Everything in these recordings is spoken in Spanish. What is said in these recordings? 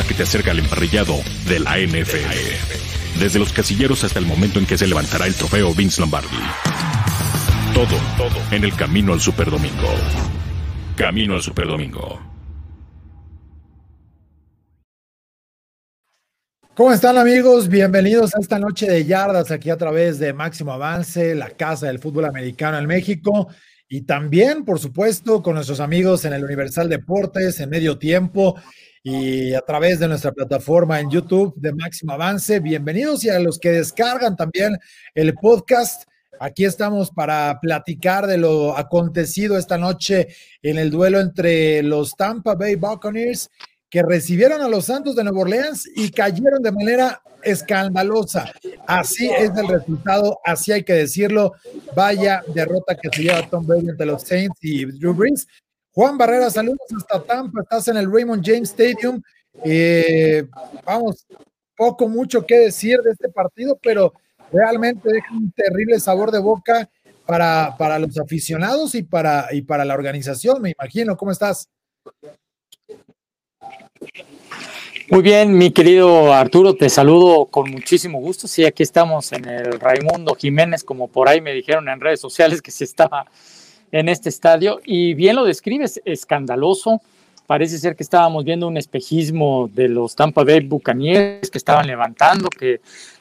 que te acerca al emparrillado de la NFL. Desde los casilleros hasta el momento en que se levantará el trofeo Vince Lombardi. Todo, todo en el camino al Superdomingo. Camino al Superdomingo. ¿Cómo están amigos? Bienvenidos a esta noche de yardas aquí a través de Máximo Avance, la casa del fútbol americano en México. Y también, por supuesto, con nuestros amigos en el Universal Deportes, en medio tiempo y a través de nuestra plataforma en YouTube de Máximo Avance. Bienvenidos y a los que descargan también el podcast. Aquí estamos para platicar de lo acontecido esta noche en el duelo entre los Tampa Bay Buccaneers que recibieron a los Santos de Nueva Orleans y cayeron de manera escandalosa. Así es el resultado, así hay que decirlo. Vaya derrota que se lleva Tom Brady ante los Saints y Drew Brees. Juan Barrera, saludos hasta Tampa, estás en el Raymond James Stadium. Eh, vamos, poco, mucho que decir de este partido, pero realmente deja un terrible sabor de boca para, para los aficionados y para, y para la organización, me imagino. ¿Cómo estás? Muy bien, mi querido Arturo, te saludo con muchísimo gusto. Sí, aquí estamos en el Raimundo Jiménez, como por ahí me dijeron en redes sociales que se estaba en este estadio. Y bien lo describes, escandaloso. Parece ser que estábamos viendo un espejismo de los Tampa Bay Buccaneers que estaban levantando, que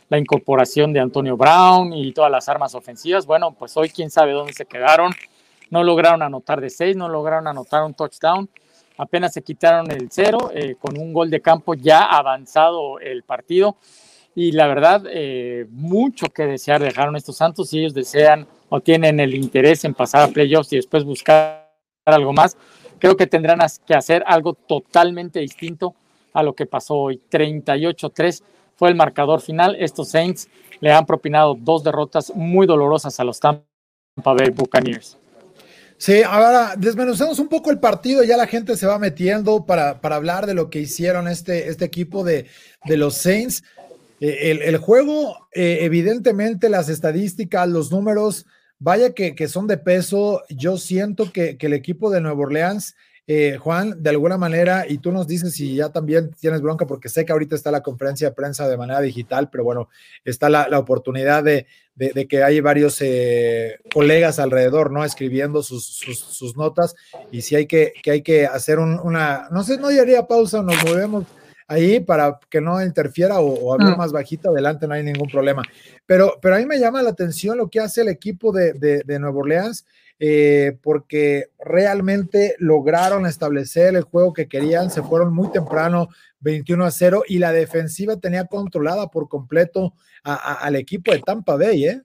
la incorporación de Antonio Brown y todas las armas ofensivas. Bueno, pues hoy quién sabe dónde se quedaron. No lograron anotar de seis, no lograron anotar un touchdown apenas se quitaron el cero eh, con un gol de campo ya avanzado el partido. Y la verdad, eh, mucho que desear dejaron estos Santos si ellos desean o tienen el interés en pasar a playoffs y después buscar algo más. Creo que tendrán que hacer algo totalmente distinto a lo que pasó hoy. 38-3 fue el marcador final. Estos Saints le han propinado dos derrotas muy dolorosas a los Tampa Bay Buccaneers. Sí, ahora desmenuzamos un poco el partido, ya la gente se va metiendo para, para hablar de lo que hicieron este, este equipo de, de los Saints. Eh, el, juego, eh, evidentemente, las estadísticas, los números, vaya que, que son de peso. Yo siento que, que, el equipo de Nueva Orleans, eh, Juan, de alguna manera, y tú nos dices si ya también tienes bronca, porque sé que ahorita está la conferencia de prensa de manera digital, pero bueno, está la, la oportunidad de, de, que hay varios eh, colegas alrededor, ¿no? Escribiendo sus, sus, notas y si hay que, que hay que hacer una, no sé, no haría pausa, nos movemos ahí para que no interfiera o, o hablar mm. más bajito, adelante, no hay ningún problema. Pero, pero a mí me llama la atención lo que hace el equipo de, de, de Nueva Orleans. Eh, porque realmente lograron establecer el juego que querían, se fueron muy temprano, 21 a 0, y la defensiva tenía controlada por completo al equipo de Tampa Bay, ¿eh?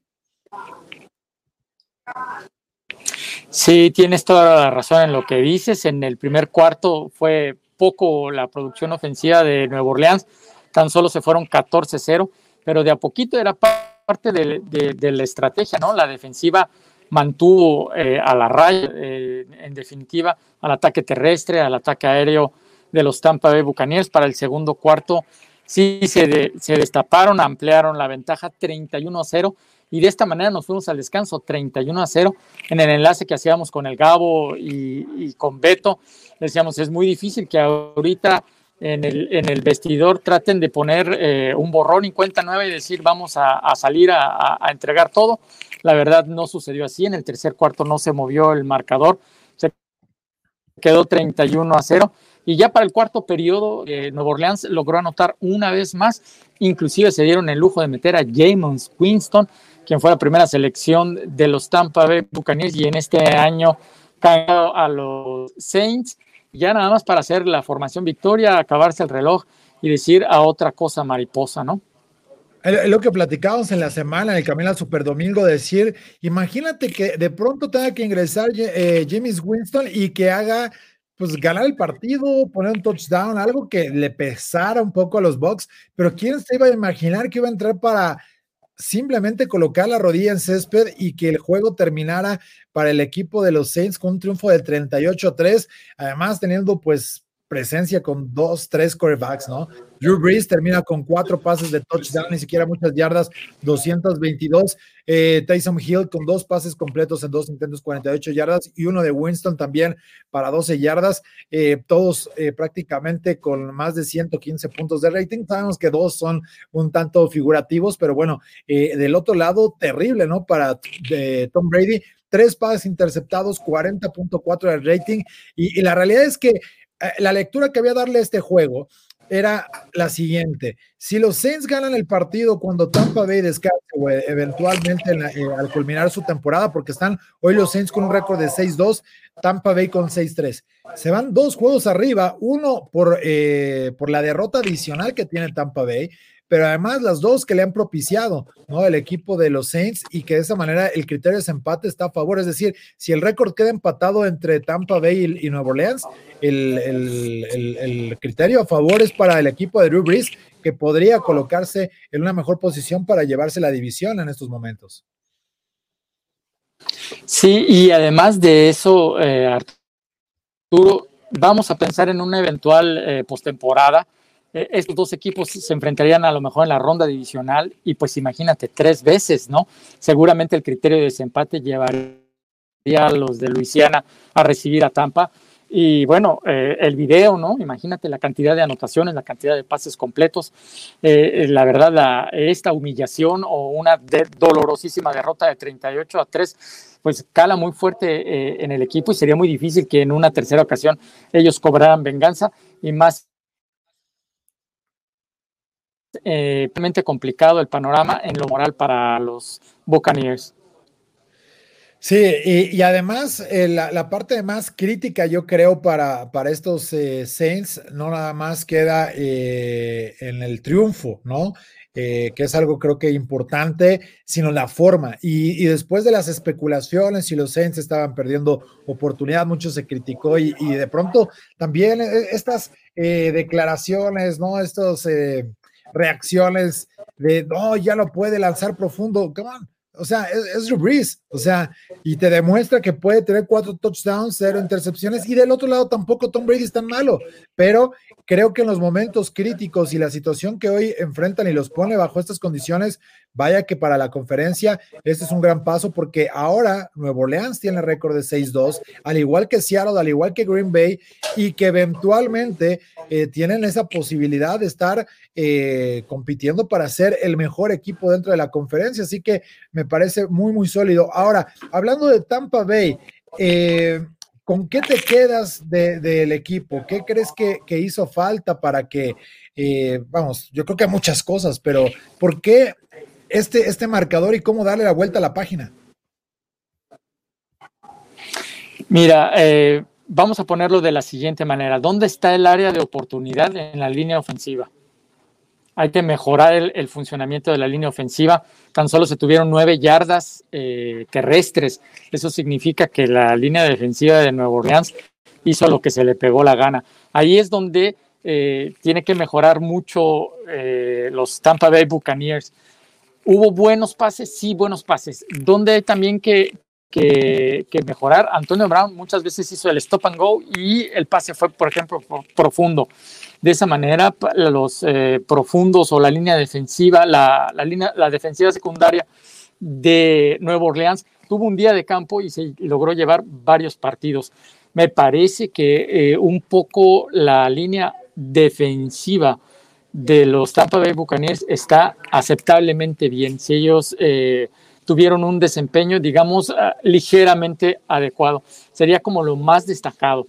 Sí, tienes toda la razón en lo que dices. En el primer cuarto fue poco la producción ofensiva de Nueva Orleans, tan solo se fueron 14-0, pero de a poquito era parte de, la estrategia, ¿no? La defensiva mantuvo eh, a la raya, eh, en definitiva, al ataque terrestre, al ataque aéreo de los Tampa Bay Buccaneers para el segundo cuarto sí se, se destaparon, ampliaron la ventaja 31 a 0 y de esta manera nos fuimos al descanso 31 a 0 en el enlace que hacíamos con el Gabo y, con Beto. Decíamos, es muy difícil que ahorita en el, en el vestidor traten de poner eh, un borrón y cuenta nueva y decir vamos a, salir a, entregar todo. La verdad no sucedió así. En el tercer cuarto no se movió el marcador. Se quedó 31 a 0 y ya para el cuarto periodo, eh, Nueva Orleans logró anotar una vez más. Inclusive se dieron el lujo de meter a James Winston, quien fue la primera selección de los Tampa Bay Buccaneers y en este año cayó a los Saints. Ya nada más para hacer la formación victoria, acabarse el reloj y decir a otra cosa mariposa, ¿no? Lo que platicábamos en la semana, en el camino al Super Domingo, decir, imagínate que de pronto tenga que ingresar eh, James Winston y que haga pues ganar el partido, poner un touchdown, algo que le pesara un poco a los Bucks, pero ¿quién se iba a imaginar que iba a entrar para simplemente colocar la rodilla en césped y que el juego terminara para el equipo de los Saints con un triunfo del 38-3, además teniendo pues presencia con dos, tres quarterbacks, ¿no? Drew Brees termina con cuatro pases de touchdown, ni siquiera muchas yardas, 222. Eh, Tyson Hill con dos pases completos en dos intentos, 48 yardas, y uno de Winston también para 12 yardas, eh, todos eh, prácticamente con más de 115 puntos de rating. Sabemos que dos son un tanto figurativos, pero bueno, del otro lado, terrible, ¿no? Para Tom Brady, tres pases interceptados, 40.4 de rating, y, y la realidad es que la lectura que había darle a este juego era la siguiente. Si los Saints ganan el partido cuando Tampa Bay descanse eventualmente eh, al culminar su temporada, porque están hoy los Saints con un récord de 6-2, Tampa Bay con 6-3. Se van dos juegos arriba, uno por, eh, por la derrota adicional que tiene Tampa Bay pero además las dos que le han propiciado, ¿no? El equipo de los Saints y que de esa manera el criterio de empate está a favor, es decir, si el récord queda empatado entre Tampa Bay y, Nueva Orleans, el, criterio a favor es para el equipo de Drew Brees, que podría colocarse en una mejor posición para llevarse la división en estos momentos. Sí, y además de eso, eh, Arturo, vamos a pensar en una eventual eh, postemporada eh, estos dos equipos se enfrentarían a lo mejor en la ronda divisional y pues imagínate, tres veces, ¿no? Seguramente el criterio de desempate llevaría a los de Luisiana a recibir a Tampa. Y bueno, eh, el video, ¿no? Imagínate la cantidad de anotaciones, la cantidad de pases completos. Eh, la verdad, esta humillación o una dolorosísima derrota de 38 a 3, pues cala muy fuerte en el equipo y sería muy difícil que en una tercera ocasión ellos cobraran venganza y más eh, complicado el panorama en lo moral para los Buccaneers. Sí, y, además eh, la, parte más crítica yo creo para, para estos eh, Saints no nada más queda en el triunfo, ¿no? que es algo creo que importante, sino la forma. Y, después de las especulaciones, si los Saints estaban perdiendo oportunidad, mucho se criticó y, de pronto también estas declaraciones, ¿no? Estos reacciones de, no, ya lo puede lanzar profundo. O sea, es, Drew Brees. O sea, y te demuestra que puede tener cuatro touchdowns, cero intercepciones. Y del otro lado tampoco Tom Brady es tan malo. Pero creo que en los momentos críticos y la situación que hoy enfrentan y los pone bajo estas condiciones, vaya que para la conferencia este es un gran paso porque ahora Nuevo Orleans tiene récord de 6-2, al igual que Seattle, al igual que Green Bay, y que eventualmente eh, tienen esa posibilidad de estar eh, compitiendo para ser el mejor equipo dentro de la conferencia. Así que me parece muy, muy sólido. Ahora, hablando de Tampa Bay, eh, ¿con qué te quedas del equipo? ¿Qué crees que, hizo falta para que, vamos, yo creo que muchas cosas, pero ¿por qué este, este marcador y cómo darle la vuelta a la página? Mira, eh, vamos a ponerlo de la siguiente manera. ¿Dónde está el área de oportunidad en la línea ofensiva? Hay que mejorar el, funcionamiento de la línea ofensiva. Tan solo se tuvieron nueve yardas eh, terrestres. Eso significa que la línea defensiva de Nueva Orleans hizo lo que se le pegó la gana. Ahí es donde eh, tiene que mejorar mucho los Tampa Bay Buccaneers. Hubo buenos pases, sí, buenos pases. Donde hay también que, mejorar, Antonio Brown muchas veces hizo el stop and go y el pase fue, por ejemplo, profundo. De esa manera, los eh, profundos o la línea defensiva, la, línea, la defensiva secundaria de Nueva Orleans tuvo un día de campo y se logró llevar varios partidos. Me parece que eh, un poco la línea defensiva de los Tampa Bay Buccaneers está aceptablemente bien. Si ellos eh, tuvieron un desempeño, digamos, ah, ligeramente adecuado, sería como lo más destacado.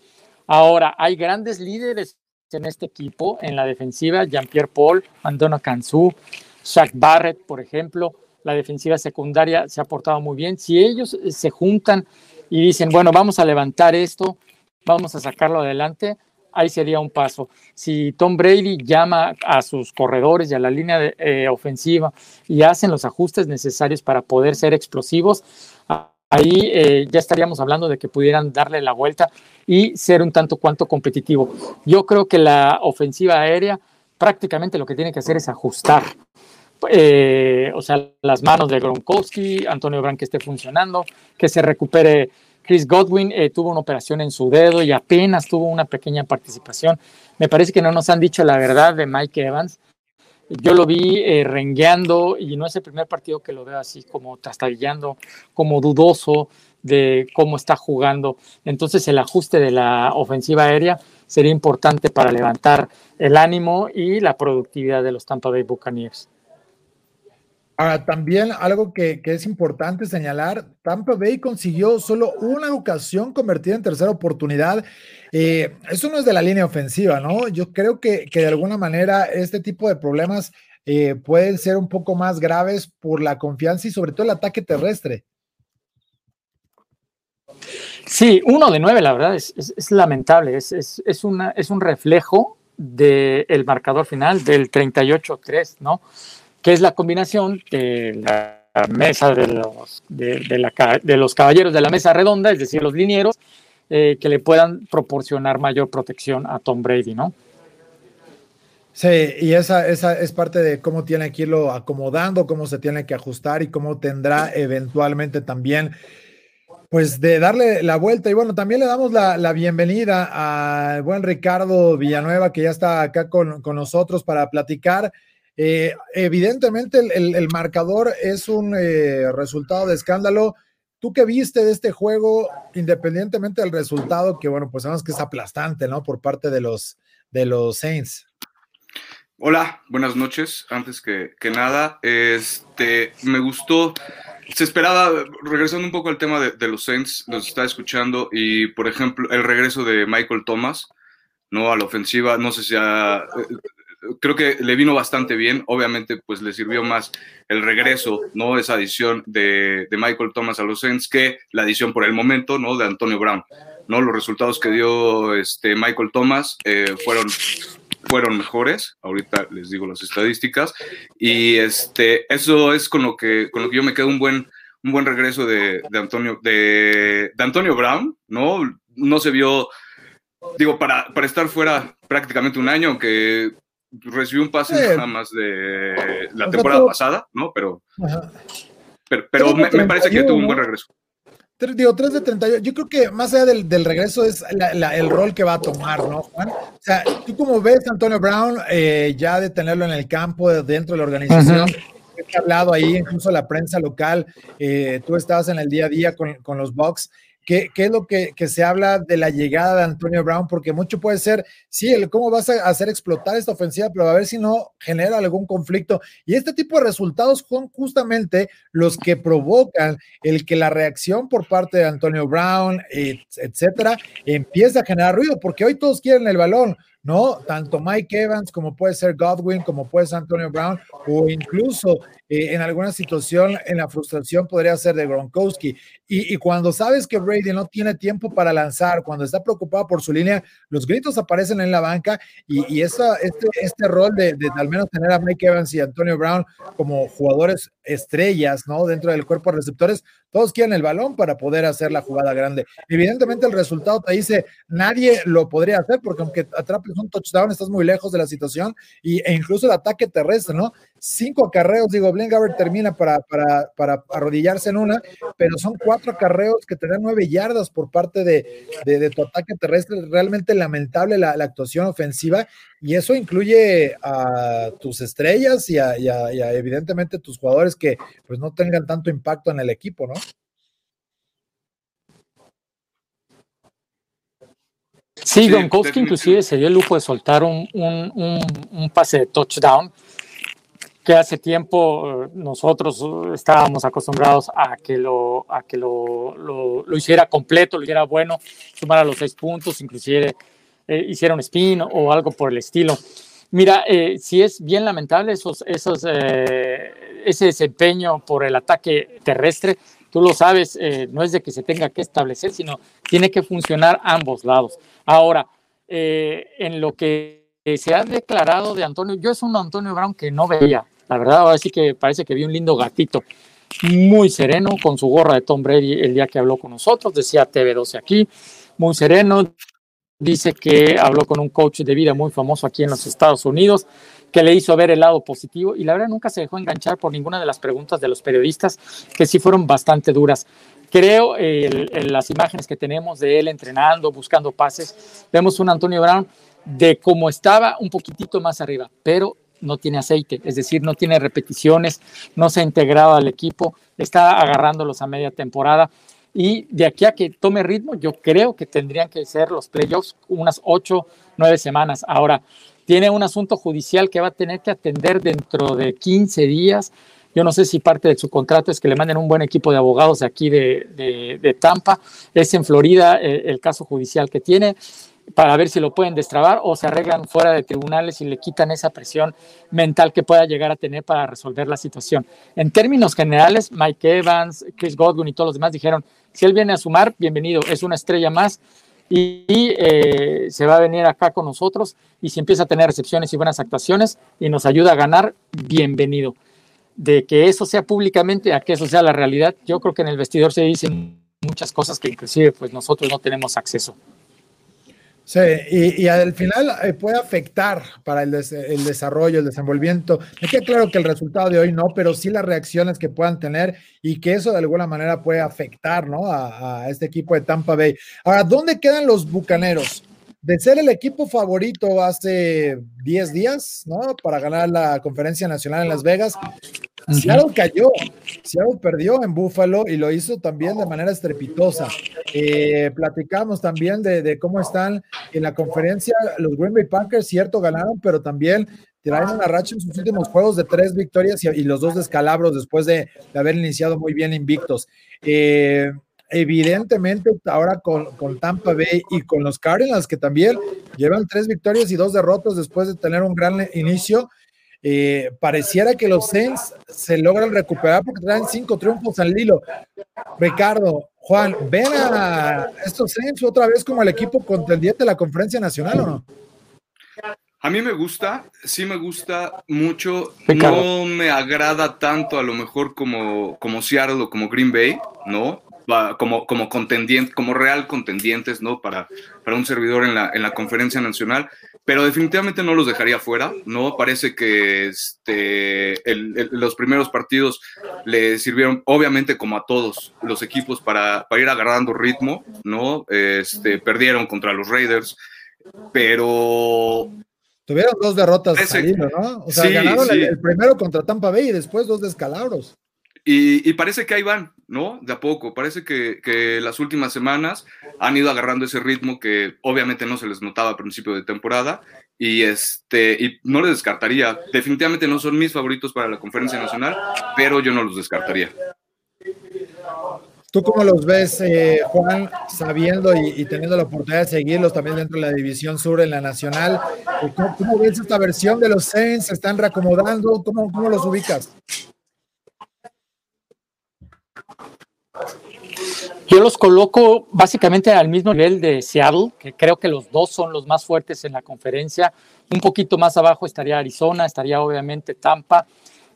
Ahora, hay grandes líderes en este equipo, en la defensiva, Jean-Pierre Paul, Antonio Canzú, Shaq Barrett, por ejemplo, la defensiva secundaria se ha portado muy bien. Si ellos eh, se juntan y dicen, bueno, vamos a levantar esto, vamos a sacarlo adelante, ahí sería un paso. Si Tom Brady llama a sus corredores y a la línea eh, ofensiva y hacen los ajustes necesarios para poder ser explosivos, ahí eh, ya estaríamos hablando de que pudieran darle la vuelta y ser un tanto cuanto competitivo. Yo creo que la ofensiva aérea prácticamente lo que tiene que hacer es ajustar. Eh, o sea, las manos de Gronkowski, Antonio Brown que esté funcionando, que se recupere Chris Godwin eh, tuvo una operación en su dedo y apenas tuvo una pequeña participación. Me parece que no nos han dicho la verdad de Mike Evans. Yo lo vi eh, rengueando y no es el primer partido que lo veo así como trastabillando, como dudoso de cómo está jugando. Entonces el ajuste de la ofensiva aérea sería importante para levantar el ánimo y la productividad de los Tampa Bay Buccaneers. Ahora, también algo que, es importante señalar, Tampa Bay consiguió solo una ocasión convertida en tercera oportunidad. Eh, eso no es de la línea ofensiva, ¿no? Yo creo que, de alguna manera este tipo de problemas eh, pueden ser un poco más graves por la confianza y sobre todo el ataque terrestre. Sí, uno de nueve, la verdad, es, lamentable. Es, es, una, es un reflejo del marcador final del 38-3, ¿no? Que es la combinación de la mesa de los, de, los caballeros de la mesa redonda, es decir, los linieros, eh, que le puedan proporcionar mayor protección a Tom Brady, ¿no? Sí, y esa, esa es parte de cómo tiene que irlo acomodando, cómo se tiene que ajustar y cómo tendrá eventualmente también pues de darle la vuelta. Y bueno, también le damos la, bienvenida al buen Ricardo Villanueva, que ya está acá con, nosotros para platicar. Eh, evidentemente el, marcador es un eh, resultado de escándalo. ¿Tú qué viste de este juego, independientemente del resultado, que bueno, pues sabemos que es aplastante, ¿no? Por parte de los, de los Saints. Hola, buenas noches. Antes que, que nada, este, me gustó se esperaba, regresando un poco al tema de, los Saints, nos está escuchando y, por ejemplo, el regreso de Michael Thomas, ¿no? A la ofensiva, no sé si a, eh, creo que le vino bastante bien, obviamente, pues le sirvió más el regreso, ¿no? Esa adición de, Michael Thomas a los Saints que la adición por el momento, ¿no? De Antonio Brown, ¿no? Los resultados que dio este Michael Thomas eh, fueron fueron mejores, ahorita les digo las estadísticas, y este, eso es con lo que, con lo que yo me quedo un buen, un buen regreso de, Antonio, de, Antonio Brown, ¿no? No se vio, digo, para, para estar fuera prácticamente un año, aunque recibió un pase nada más de la temporada pasada, ¿no? Pero, pero, me, parece que tuvo un buen regreso. Digo, 3 de 38. Yo creo que más allá del, regreso es el rol que va a tomar, ¿no, Juan? O sea, tú como ves Antonio Brown, eh, ya de tenerlo en el campo, dentro de la organización, he hablado ahí, incluso la prensa local, eh, tú estabas en el día a día con, con los Bucks ¿Qué, es lo que, se habla de la llegada de Antonio Brown? Porque mucho puede ser, sí, el cómo vas a hacer explotar esta ofensiva, pero a ver si no genera algún conflicto. Y este tipo de resultados son justamente los que provocan el que la reacción por parte de Antonio Brown, etcétera, empiece a generar ruido, porque hoy todos quieren el balón. ¿No? Tanto Mike Evans como puede ser Godwin, como puede ser Antonio Brown, o incluso eh, en alguna situación en la frustración podría ser de Gronkowski. Y, cuando sabes que Brady no tiene tiempo para lanzar, cuando está preocupado por su línea, los gritos aparecen en la banca y, esa, este, este rol de, de, al menos tener a Mike Evans y Antonio Brown como jugadores estrellas, ¿no? Dentro del cuerpo de receptores, todos quieren el balón para poder hacer la jugada grande. Evidentemente el resultado te dice, nadie lo podría hacer porque aunque atrapes un touchdown, estás muy lejos de la situación y, e incluso el ataque terrestre, ¿no? Cinco acarreos, digo, Blaine Gabbert termina para, para, para, arrodillarse en una, pero son cuatro acarreos que te dan nueve yardas por parte de, de, tu ataque terrestre. Realmente lamentable la, la, actuación ofensiva y eso incluye a tus estrellas y a, y a evidentemente tus jugadores que pues no tengan tanto impacto en el equipo, ¿no? Sí, Gronkowski inclusive se dio el lujo de soltar un, pase de touchdown que hace tiempo eh, nosotros eh, estábamos acostumbrados a que lo, a que lo, lo, hiciera completo, lo hiciera bueno, sumara los seis puntos, inclusive eh, hiciera un spin o algo por el estilo. Mira, si es bien lamentable esos, ese desempeño por el ataque terrestre, tú lo sabes, no es de que se tenga que establecer, sino tiene que funcionar ambos lados. Ahora, eh, en lo que se ha declarado de Antonio, yo es un Antonio Brown que no veía, la verdad, ahora sí que parece que vi un lindo gatito, muy sereno, con su gorra de Tom Brady el día que habló con nosotros, decía TV12 aquí, muy sereno, dice que habló con un coach de vida muy famoso aquí en los Estados Unidos, que le hizo ver el lado positivo y la verdad nunca se dejó enganchar por ninguna de las preguntas de los periodistas que sí fueron bastante duras. Creo en las imágenes que tenemos de él entrenando, buscando pases, vemos un Antonio Brown de cómo estaba un poquitito más arriba, pero no tiene aceite, es decir, no tiene repeticiones, no se ha integrado al equipo, está agarrándolos a media temporada. Y de aquí a que tome ritmo, yo creo que tendrían que ser los playoffs unas ocho, nueve semanas. Ahora, tiene un asunto judicial que va a tener que atender dentro de 15 días. Yo no sé si parte de su contrato es que le manden un buen equipo de abogados de aquí de, de, Tampa. Es en Florida eh, el caso judicial que tiene para ver si lo pueden destrabar o se arreglan fuera de tribunales y le quitan esa presión mental que pueda llegar a tener para resolver la situación. En términos generales, Mike Evans, Chris Godwin y todos los demás dijeron, si él viene a sumar, bienvenido, es una estrella más y, eh, se va a venir acá con nosotros y si empieza a tener recepciones y buenas actuaciones y nos ayuda a ganar, bienvenido. De que eso sea públicamente a que eso sea la realidad, yo creo que en el vestidor se dicen muchas cosas que inclusive pues nosotros no tenemos acceso. Sí, y, al final eh, puede afectar para el, desarrollo, el desenvolvimiento. Me queda claro que el resultado de hoy no, pero sí las reacciones que puedan tener y que eso de alguna manera puede afectar ¿no? a, a este equipo de Tampa Bay. Ahora, ¿dónde quedan los bucaneros? de ser el equipo favorito hace 10 días, ¿no? Para ganar la conferencia nacional en Las Vegas. Seattle cayó, Seattle perdió en Buffalo y lo hizo también de manera estrepitosa. Eh, platicamos también de, cómo están en la conferencia los Green Bay Packers, cierto, ganaron, pero también traen una racha en sus últimos juegos de tres victorias y, los dos descalabros después de, haber iniciado muy bien invictos. Eh, evidentemente ahora con, con, Tampa Bay y con los Cardinals que también llevan tres victorias y dos derrotas después de tener un gran inicio, eh, pareciera que los Saints se logran recuperar porque traen cinco triunfos al hilo. Ricardo, Juan, ¿ven a estos Saints otra vez como el equipo contendiente de la conferencia nacional o no? A mí me gusta, sí me gusta mucho. No me agrada tanto a lo mejor como, como Seattle o como Green Bay, ¿no? como, como contendiente, como real contendientes, ¿no? Para, para un servidor en la, en la conferencia nacional, pero definitivamente no los dejaría fuera, ¿no? Parece que este, los primeros partidos le sirvieron, obviamente, como a todos los equipos, para, para ir agarrando ritmo, ¿no? Este, perdieron contra los Raiders, pero Tuvieron dos derrotas ¿no? O sea, ganaron El, el, primero contra Tampa Bay y después dos descalabros. Y, parece que ahí van, ¿no? De a poco. Parece que, las últimas semanas han ido agarrando ese ritmo que obviamente no se les notaba a principio de temporada. Y, este, y no les descartaría. Definitivamente no son mis favoritos para la conferencia nacional, pero yo no los descartaría. ¿Tú cómo los ves, eh, Juan, sabiendo y, teniendo la oportunidad de seguirlos también dentro de la División Sur en la Nacional? ¿Cómo, ves esta versión de los Saints? ¿Se están reacomodando? ¿Cómo, cómo los ubicas? Yo los coloco básicamente al mismo nivel de Seattle, que creo que los dos son los más fuertes en la conferencia. Un poquito más abajo estaría Arizona, estaría obviamente Tampa.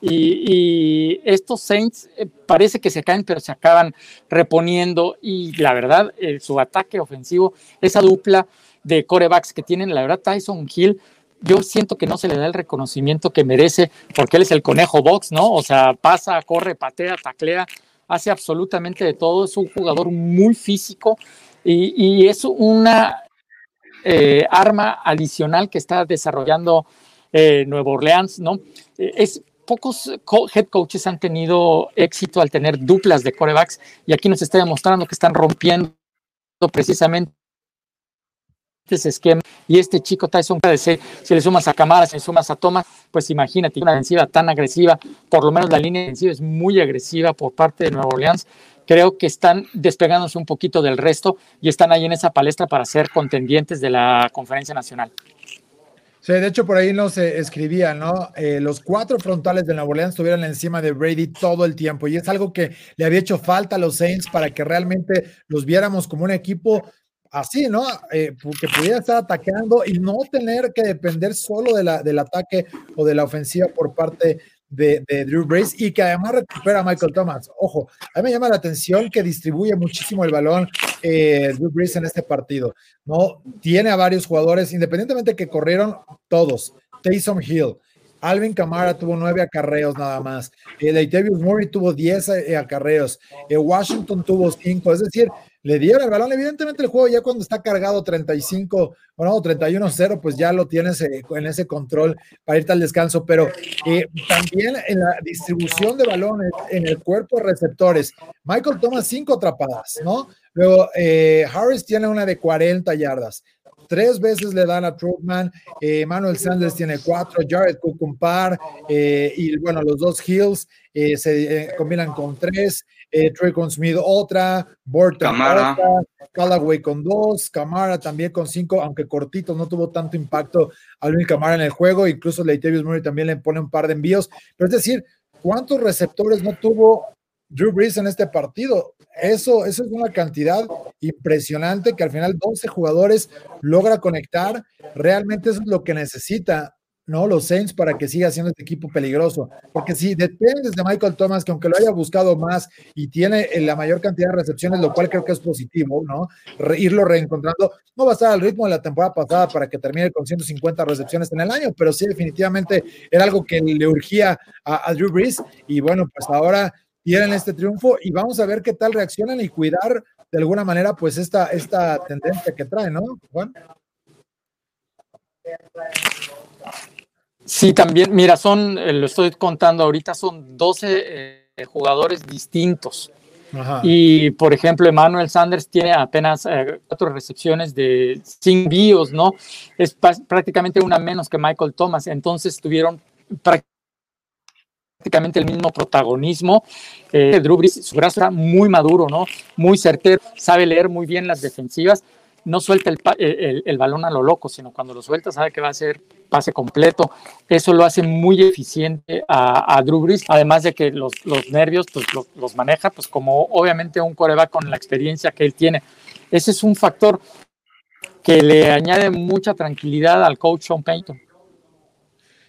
Y, estos Saints eh, parece que se caen, pero se acaban reponiendo. Y la verdad, eh, su ataque ofensivo, esa dupla de corebacks que tienen, la verdad, Tyson Hill, yo siento que no se le da el reconocimiento que merece, porque él es el conejo box, ¿no? O sea, pasa, corre, patea, taclea hace absolutamente de todo, es un jugador muy físico y, es una eh, arma adicional que está desarrollando eh, Nuevo Orleans, ¿no? Eh, es, pocos head coaches han tenido éxito al tener duplas de corebacks y aquí nos está demostrando que están rompiendo precisamente ese esquema y este chico Tyson si le sumas a Camara, si le sumas a Thomas, pues imagínate una defensiva tan agresiva, por lo menos la línea defensiva es muy agresiva por parte de Nueva Orleans. Creo que están despegándose un poquito del resto y están ahí en esa palestra para ser contendientes de la conferencia nacional. Sí, de hecho por ahí nos escribía, ¿no? Eh, los cuatro frontales de Nueva Orleans estuvieron encima de Brady todo el tiempo y es algo que le había hecho falta a los Saints para que realmente los viéramos como un equipo así, ¿no? Eh, que pudiera estar atacando y no tener que depender solo de la, del ataque o de la ofensiva por parte de, Drew Brees y que además recupera a Michael Thomas. Ojo, a mí me llama la atención que distribuye muchísimo el balón eh, Drew Brees en este partido, ¿no? Tiene a varios jugadores, independientemente que corrieron todos, Taysom Hill, Alvin Kamara tuvo nueve acarreos nada más. Eh, Latavius Murray tuvo diez eh, acarreos. Eh, Washington tuvo cinco. Es decir, le dieron el balón. Evidentemente, el juego ya cuando está cargado 35 o no, 31-0, pues ya lo tienes en ese control para irte al descanso. Pero también en la distribución de balones en el cuerpo de receptores, Michael toma cinco atrapadas, ¿no? Luego, Harris tiene una de 40 yardas tres veces le dan a Trotman, eh, Manuel Sanders tiene cuatro, Jared Cook un par, eh, y bueno, los dos Hills eh, se combinan con tres, Trey con Smith otra, Borton otra, Callaway con dos, Camara también con cinco, aunque cortito, no tuvo tanto impacto Alvin Camara en el juego, incluso Leitavius Murray también le pone un par de envíos, pero es decir, ¿cuántos receptores no tuvo Drew Brees en este partido. Eso, eso es una cantidad impresionante que al final 12 jugadores logra conectar. Realmente eso es lo que necesita, ¿no? Los Saints para que siga siendo este equipo peligroso. Porque si dependes de Michael Thomas, que aunque lo haya buscado más y tiene la mayor cantidad de recepciones, lo cual creo que es positivo, ¿no? irlo reencontrando, no va a estar al ritmo de la temporada pasada para que termine con 150 recepciones en el año, pero sí definitivamente era algo que le urgía a, a Drew Brees. Y bueno, pues ahora tienen este triunfo y vamos a ver qué tal reaccionan y cuidar de alguna manera pues esta, esta tendencia que trae, ¿no, Juan? Sí, también, mira, son, eh, lo estoy contando ahorita, son 12 eh, jugadores distintos. Y, por ejemplo, Emmanuel Sanders tiene apenas eh, cuatro recepciones de sin bios, ¿no? Es prácticamente una menos que Michael Thomas. Entonces tuvieron prácticamente el mismo protagonismo. Eh, Drew Brees, su brazo era muy maduro, ¿no? Muy certero, sabe leer muy bien las defensivas, no suelta el, el, balón a lo loco, sino cuando lo suelta sabe que va a ser pase completo. Eso lo hace muy eficiente a, a Drew Brees, además de que los, los nervios pues, los, los maneja pues como obviamente un coreback con la experiencia que él tiene. Ese es un factor que le añade mucha tranquilidad al coach Sean Payton.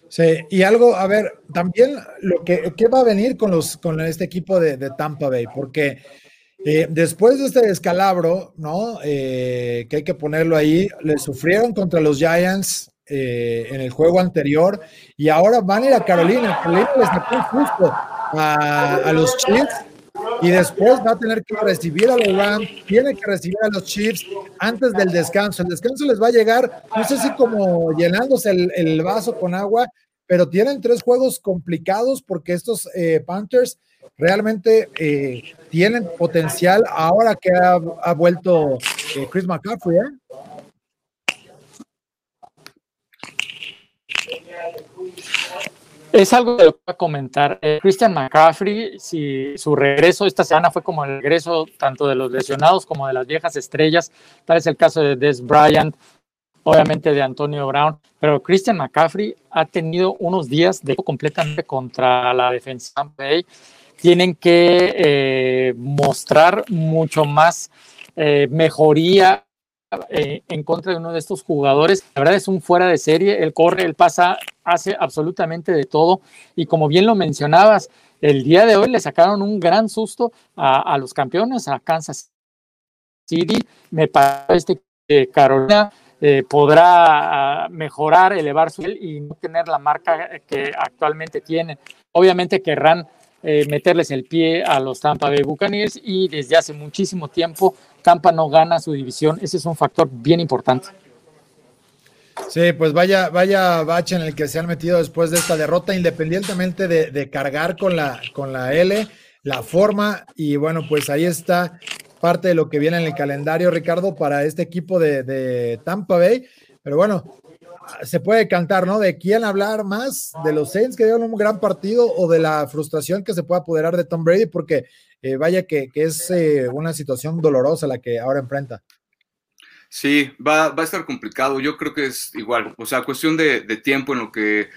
Sí, y algo, a ver, también lo que ¿qué va a venir con los con este equipo de, Tampa Bay, porque eh, después de este descalabro, ¿no? Eh, que hay que ponerlo ahí, le sufrieron contra los Giants eh, en el juego anterior y ahora van a ir a Carolina. Carolina les sacó justo a, a los Chiefs y después va a tener que recibir a los Rams, tiene que recibir a los Chiefs antes del descanso. El descanso les va a llegar, no sé si como llenándose el, vaso con agua, pero tienen tres juegos complicados porque estos eh, Panthers realmente eh, tienen potencial ahora que ha, vuelto eh, Chris McCaffrey. Es algo que voy a comentar. Eh, Christian McCaffrey, si su regreso esta semana fue como el regreso tanto de los lesionados como de las viejas estrellas, tal es el caso de Des Bryant, obviamente de Antonio Brown, pero Christian McCaffrey ha tenido unos días de completamente contra la defensa. Tienen que eh, mostrar mucho más eh, mejoría eh, en contra de uno de estos jugadores. La verdad es un fuera de serie, él corre, él pasa, hace absolutamente de todo. Y como bien lo mencionabas, el día de hoy le sacaron un gran susto a, los campeones, a Kansas City. Me parece que Carolina eh, podrá ah, mejorar, elevar su y no tener la marca que actualmente tiene. Obviamente querrán eh, meterles el pie a los Tampa Bay Buccaneers y desde hace muchísimo tiempo Tampa no gana su división. Ese es un factor bien importante. Sí, pues vaya, vaya bache en el que se han metido después de esta derrota, independientemente de, cargar con la, con la L, la forma, y bueno, pues ahí está parte de lo que viene en el calendario, Ricardo, para este equipo de, de Tampa Bay. Pero bueno, se puede cantar, ¿no? De quién hablar más, de los Saints que dieron un gran partido o de la frustración que se puede apoderar de Tom Brady, porque eh, vaya que, es eh, una situación dolorosa la que ahora enfrenta. Sí, va, va, a estar complicado. Yo creo que es igual, o sea, cuestión de, tiempo en lo que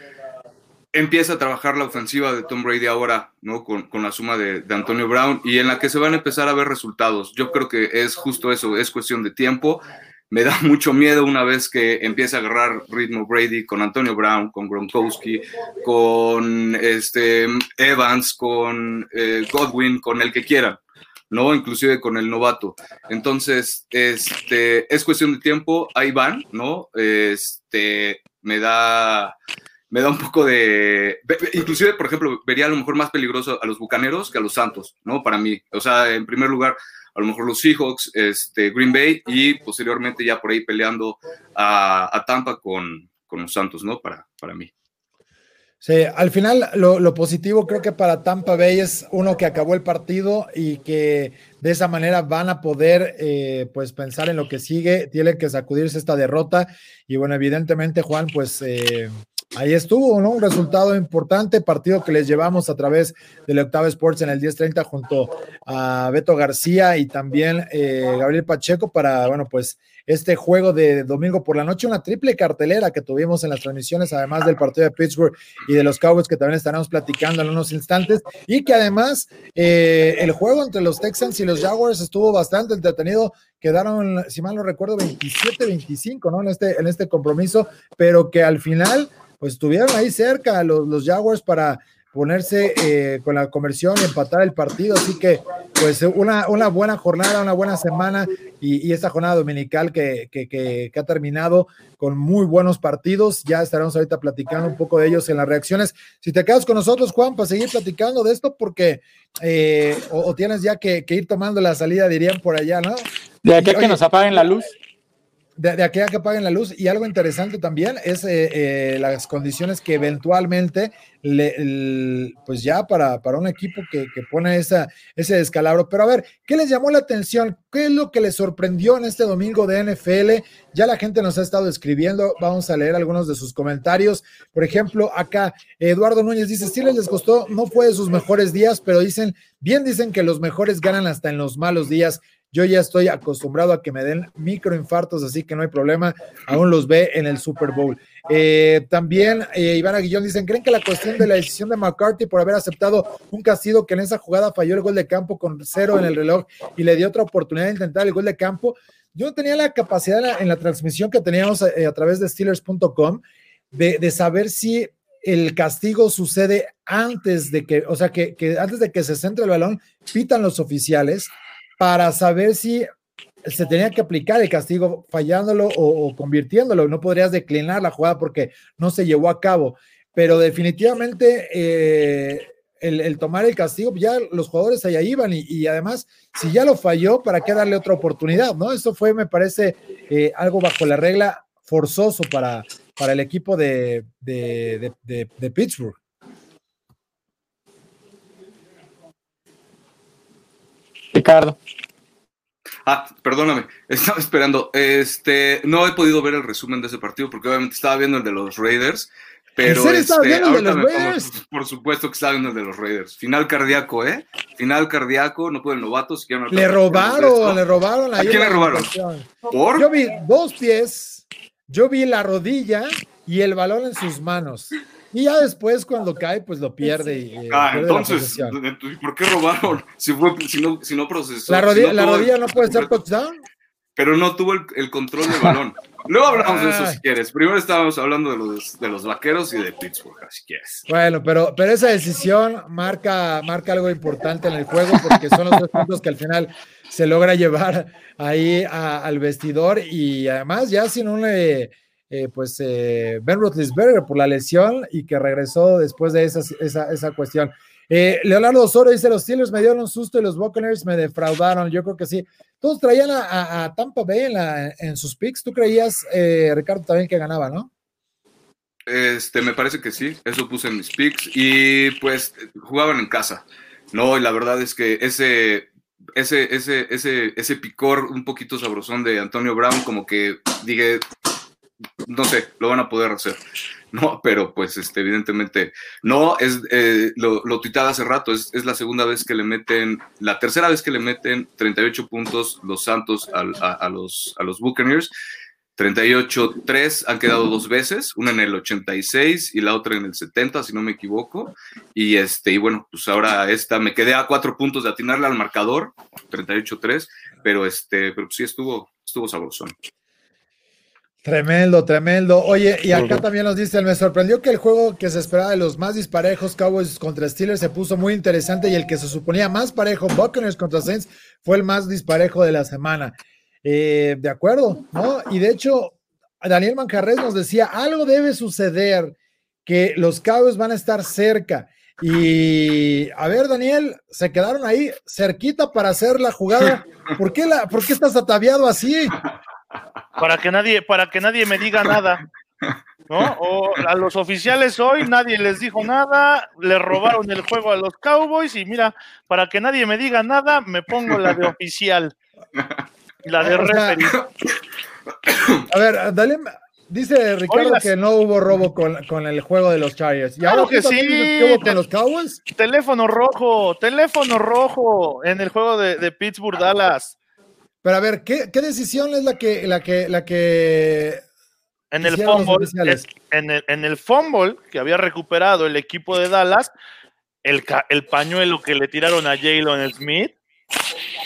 empieza a trabajar la ofensiva de Tom Brady ahora, ¿no? Con, la suma de, de, Antonio Brown y en la que se van a empezar a ver resultados. Yo creo que es justo eso, es cuestión de tiempo me da mucho miedo una vez que empiece a agarrar ritmo Brady con Antonio Brown, con Gronkowski, con este, Evans, con eh, Godwin, con el que quiera, ¿no? Inclusive con el novato. Entonces, este, es cuestión de tiempo, ahí van, ¿no? Este, me da me da un poco de... Inclusive, por ejemplo, vería a lo mejor más peligroso a los Bucaneros que a los Santos, ¿no? Para mí. O sea, en primer lugar, a lo mejor los Seahawks, este, Green Bay y posteriormente ya por ahí peleando a, Tampa con, con, los Santos, ¿no? Para, para mí. Sí, al final lo, positivo creo que para Tampa Bay es uno que acabó el partido y que de esa manera van a poder eh, pues pensar en lo que sigue, tiene que sacudirse esta derrota y bueno, evidentemente Juan pues eh, ahí estuvo, ¿no? Un resultado importante, partido que les llevamos a través del Octavo Sports en el 10:30 junto a Beto García y también eh, Gabriel Pacheco para, bueno, pues este juego de domingo por la noche, una triple cartelera que tuvimos en las transmisiones, además del partido de Pittsburgh y de los Cowboys que también estaremos platicando en unos instantes, y que además eh, el juego entre los Texans y los Jaguars estuvo bastante entretenido, quedaron, si mal no recuerdo, 27-25, ¿no? En este, en este compromiso, pero que al final pues estuvieron ahí cerca los, los Jaguars para ponerse eh, con la conversión y empatar el partido. Así que, pues, una, una buena jornada, una buena semana y, esta jornada dominical que, que, ha terminado con muy buenos partidos. Ya estaremos ahorita platicando un poco de ellos en las reacciones. Si te quedas con nosotros, Juan, para seguir platicando de esto, porque eh, o, tienes ya que, ir tomando la salida, dirían por allá, ¿no? De aquí a que nos apaguen la luz de, de aquí a que apaguen la luz. Y algo interesante también es eh, eh, las condiciones que eventualmente, le, pues ya para, para un equipo que, pone esa, ese descalabro. Pero a ver, ¿qué les llamó la atención? ¿Qué es lo que les sorprendió en este domingo de NFL? Ya la gente nos ha estado escribiendo, vamos a leer algunos de sus comentarios. Por ejemplo, acá Eduardo Núñez dice, sí les costó, no fue de sus mejores días, pero dicen, bien dicen que los mejores ganan hasta en los malos días. Yo ya estoy acostumbrado a que me den microinfartos, así que no hay problema. Aún los ve en el Super Bowl. Eh, también eh, Iván Aguillón dicen, ¿creen que la cuestión de la decisión de McCarthy por haber aceptado un castigo que en esa jugada falló el gol de campo con cero en el reloj y le dio otra oportunidad de intentar el gol de campo? Yo no tenía la capacidad en la, transmisión que teníamos eh, a, través de Steelers.com de, de saber si el castigo sucede antes de que, o sea, que, que, antes de que se centre el balón, pitan los oficiales para saber si se tenía que aplicar el castigo fallándolo o, convirtiéndolo. No podrías declinar la jugada porque no se llevó a cabo. Pero definitivamente eh, el, tomar el castigo, ya los jugadores allá iban y, además, si ya lo falló, ¿para qué darle otra oportunidad? ¿no? Eso fue, me parece, eh, algo bajo la regla forzoso para, para el equipo de, de Pittsburgh. Ricardo. Ah, perdóname, estaba esperando. Este, no he podido ver el resumen de ese partido porque obviamente estaba viendo el de los Raiders, pero este, viendo el de los Raiders? por supuesto que estaba viendo el de los Raiders. Final cardíaco, ¿eh? Final cardíaco, no puede el novato. Si le robaron, le robaron. ¿A quién le robaron? ¿Por? Yo vi dos pies, yo vi la rodilla y el balón en sus manos. Y ya después, cuando cae, pues lo pierde. Y, eh, ah, entonces, ¿por qué robaron? Si, fue, si, no, si no procesó. ¿La rodilla, no, la rodilla no puede ser touchdown? Pero no tuvo el, control del balón. Luego hablamos de eso si quieres. Primero estábamos hablando de los, de los vaqueros y de Pittsburgh, si quieres. Bueno, pero, pero esa decisión marca, marca algo importante en el juego porque son los dos puntos que al final se logra llevar ahí al vestidor y además ya sin un. Eh, eh, pues eh, Ben Roethlisberger por la lesión y que regresó después de esa, esa, cuestión. Eh, Leonardo Osorio dice, los Steelers me dieron un susto y los Buccaneers me defraudaron. Yo creo que sí. Todos traían a, Tampa Bay en, sus picks. ¿Tú creías, Ricardo, también que ganaba, no? Este, me parece que sí, eso puse en mis picks y pues jugaban en casa, ¿no? Y la verdad es que ese, ese, ese, ese, ese picor un poquito sabrosón de Antonio Brown, como que dije, no sé, lo van a poder hacer. No, pero pues este, evidentemente no, es eh, lo, lo hace rato, es, la segunda vez que le meten, la tercera vez que le meten 38 puntos los Santos a, los, a los Buccaneers. 38-3 han quedado dos veces, una en el 86 y la otra en el 70, si no me equivoco. Y este, y bueno, pues ahora esta me quedé a cuatro puntos de atinarle al marcador, 38-3, pero este, pero sí estuvo, estuvo sabrosón. Tremendo, tremendo. Oye, y acá también nos dice, me sorprendió que el juego que se esperaba de los más disparejos Cowboys contra Steelers se puso muy interesante y el que se suponía más parejo, Buccaneers contra Saints, fue el más disparejo de la semana. Eh, de acuerdo, ¿no? Y de hecho, Daniel Manjarres nos decía, algo debe suceder que los Cowboys van a estar cerca. Y a ver, Daniel, se quedaron ahí cerquita para hacer la jugada. ¿Por qué, la, ¿por qué estás ataviado así? Para que nadie, para que nadie me diga nada. ¿No? O a los oficiales hoy nadie les dijo nada, le robaron el juego a los Cowboys y mira, para que nadie me diga nada, me pongo la de oficial. La de referee. A ver, dale, dice Ricardo que no hubo robo con, con, el juego de los Chargers. ¿Y claro que sí. ¿Qué hubo con los Cowboys? Teléfono rojo, teléfono rojo en el juego de, de Pittsburgh Dallas. Pero a ver, ¿qué, ¿qué, decisión es la que, la que, la que en el fumble, en el, en el fumble que había recuperado el equipo de Dallas, el, el pañuelo que le tiraron a Jalen Smith,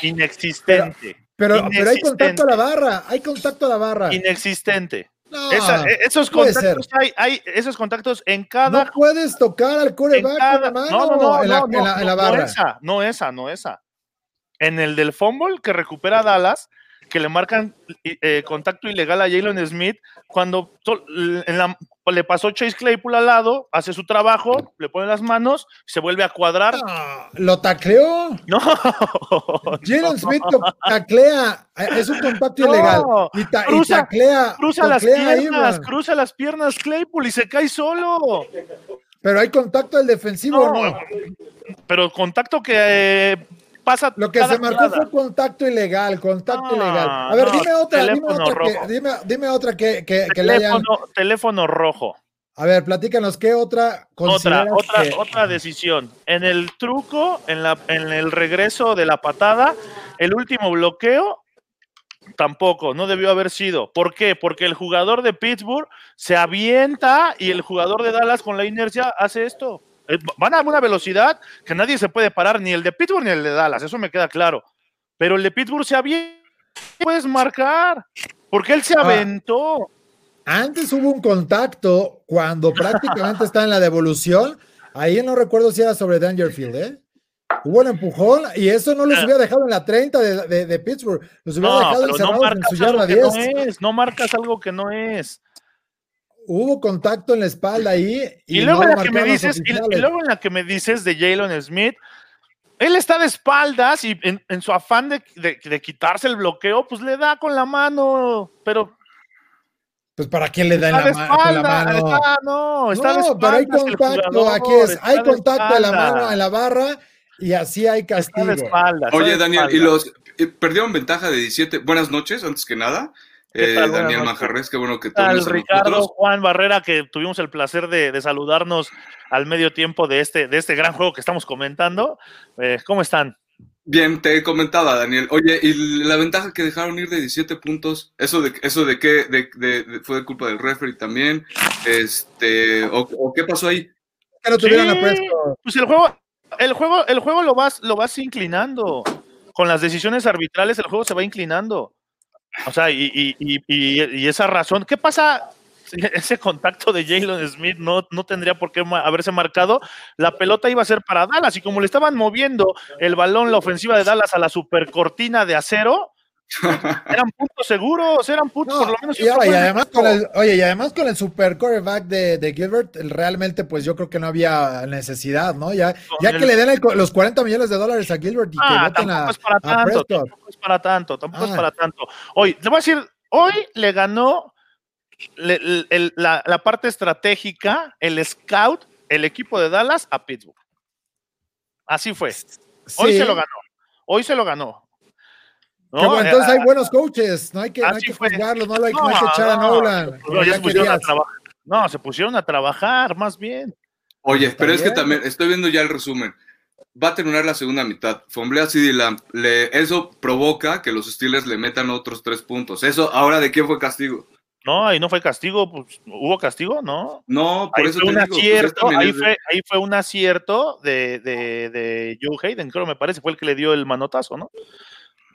inexistente. Pero, pero, hay contacto a la barra, hay contacto a la barra. Inexistente. E, esos contactos hay, hay, esos contactos en cada. No puedes tocar al coreback con la mano no, no, en, la, en, la, en, la, barra. No esa, no esa, no esa. En el del fumble que recupera Dallas, que le marcan eh, contacto ilegal a Jalen Smith cuando en la, le pasó Chase Claypool al lado, hace su trabajo, le pone las manos, se vuelve a cuadrar. Ah, ¿Lo tacleó? No. Jalen Smith lo taclea, es un contacto ilegal. Y, cruza, taclea, cruza las piernas, cruza las piernas Claypool y se cae solo. Pero hay contacto del defensivo, ¿no? Pero contacto que eh, lo que se marcó fue contacto ilegal, contacto ilegal. A ver, dime otra, dime otra, que, dime, dime otra que, que, teléfono, le hayan... Teléfono rojo. A ver, platícanos, ¿qué otra Otra, otra, otra decisión. En el truco, en, la, en el regreso de la patada, el último bloqueo, tampoco, no debió haber sido. ¿Por qué? Porque el jugador de Pittsburgh se avienta y el jugador de Dallas con la inercia hace esto. Eh, van a una velocidad que nadie se puede parar, ni el de Pittsburgh ni el de Dallas, eso me queda claro. Pero el de Pittsburgh se avienta, puedes marcar, porque él se ah. aventó. Antes hubo un contacto cuando prácticamente está en la devolución. Ahí no recuerdo si era sobre Dangerfield, ¿eh? Hubo un empujón y eso no los ah. hubiera dejado en la 30 de, de, Pittsburgh. Los hubiera dejado encerrados no en su yarda 10. no marcas algo que no es hubo contacto en la espalda ahí. Y, luego, en la que me dices, y, luego en la que me dices de Jalen Smith, él está de espaldas y en, su afán de, quitarse el bloqueo, pues le da con la mano, pero. Pues para quién le da en la, con la, mano. no, está de pero hay contacto, aquí es, hay contacto en la mano, en la barra, y así hay castigo. Oye, Daniel, y los eh, perdieron ventaja de 17. Buenas noches, antes que nada. Eh, Daniel Manjarres, qué bueno que Al Ricardo Juan Barrera, que tuvimos el placer de, saludarnos al medio tiempo de este, de este gran juego que estamos comentando. Eh, ¿Cómo están? Bien, te comentaba, Daniel. Oye, y la ventaja que dejaron ir de 17 puntos, eso de eso de qué de, fue de culpa del referee también, este, o, qué pasó ahí. Que no tuvieron la Pues el juego, el juego, el juego lo vas, lo vas inclinando. Con las decisiones arbitrales, el juego se va inclinando. O sea, y, esa razón, ¿qué pasa? Ese contacto de Jalen Smith no, no tendría por qué haberse marcado. La pelota iba a ser para Dallas y como le estaban moviendo el balón, la ofensiva de Dallas a la super cortina de acero, eran puntos seguros, eran puntos por lo menos. Y, además con el, oye, y además con el super quarterback de, Gilbert, realmente pues yo creo que no había necesidad, ¿no? Ya, ya que le den los 40 millones de dólares a Gilbert y que ah, voten a, es para tanto, Tampoco es para tanto, tampoco es ah. para tanto. Hoy, te voy a decir, hoy le ganó la, la parte estratégica, el scout, el equipo de Dallas a Pittsburgh. Así fue. Hoy se lo ganó. Hoy se lo ganó. ¿No? entonces hay buenos coaches, no hay que, no hay que juzgarlos, no, hay, que echar a Nolan. No, se pusieron a trabajar, más bien. Oye, pero es que también, estoy viendo ya el resumen. Va a terminar la segunda mitad. Fomblea CD Lamp. Le, eso provoca que los Steelers le metan otros tres puntos. Eso, ahora, ¿de quién fue castigo? No, ahí no fue castigo, pues, ¿hubo castigo? No. No, por ahí eso fue un pues, acierto, ahí, fue, ahí fue un acierto de, de, de Joe Hayden, creo me parece, fue el que le dio el manotazo, ¿no?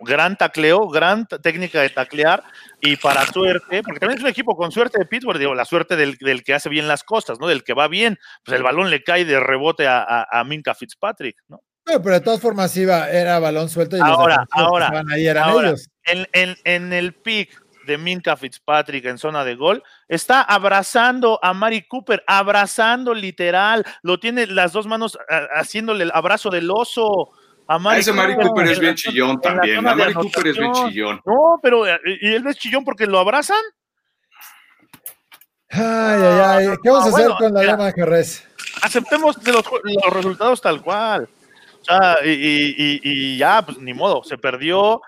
Gran tacleo, gran técnica de taclear y para suerte, porque también es un equipo con suerte de Pittsburgh, digo, la suerte del, que hace bien las costas, ¿no? Del que va bien, pues el balón le cae de rebote a, Minka Fitzpatrick, ¿no? pero de todas formas iba, era balón suelto y ahora, los ahora, ahí eran ellos. En, en, en, el pick de Minka Fitzpatrick en zona de gol, está abrazando a Mari Cooper, abrazando literal, lo tiene las dos manos haciéndole el abrazo del oso. A Mari ese Mari Cooper es bien chillón también. Mari Cooper es bien chillón. No, pero ¿y él es chillón porque lo abrazan? Ay, ay, ay. ¿Qué vamos a ah, hacer con la llama Jerez? Aceptemos los, los, resultados tal cual. O sea, y, y, y, ya, pues ni modo, se perdió.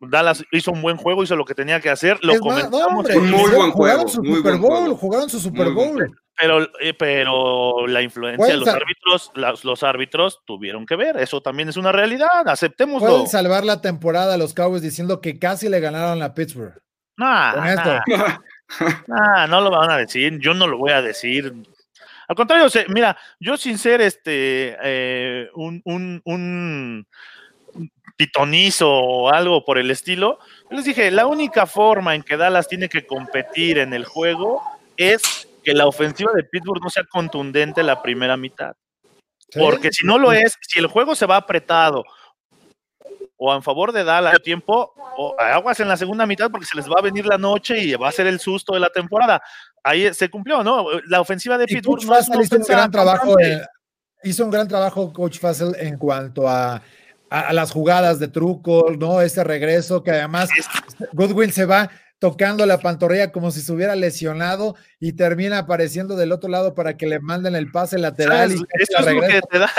Dallas hizo un buen juego, hizo lo que tenía que hacer. Lo comentamos. un muy buen juego. Su Super Bowl, jugaron su Super Bowl. Pero, eh, pero la influencia de los árbitros, los, árbitros tuvieron que ver. Eso también es una realidad. Aceptémoslo. Pueden salvar la temporada a los Cowboys diciendo que casi le ganaron a Pittsburgh. Nah, nah, no lo van a decir. Yo no lo voy a decir. Al contrario, mira, yo sin ser este eh, un, un, un pitonizo o algo por el estilo, les dije, la única forma en que Dallas tiene que competir en el juego es que la ofensiva de Pittsburgh no sea contundente la primera mitad. Porque si no lo es, si el juego se va apretado o en favor de Dallas tiempo, o aguas en la segunda mitad porque se les va a venir la noche y va a ser el susto de la temporada. Ahí se cumplió, ¿no? La ofensiva de Pittsburgh no hizo un gran trabajo, hizo un gran trabajo Coach Fassel en cuanto a a, las jugadas de truco, ¿no? Ese regreso que además Goodwin se va tocando la pantorrilla como si se hubiera lesionado y termina apareciendo del otro lado para que le manden el pase lateral. Y eso es lo que te da.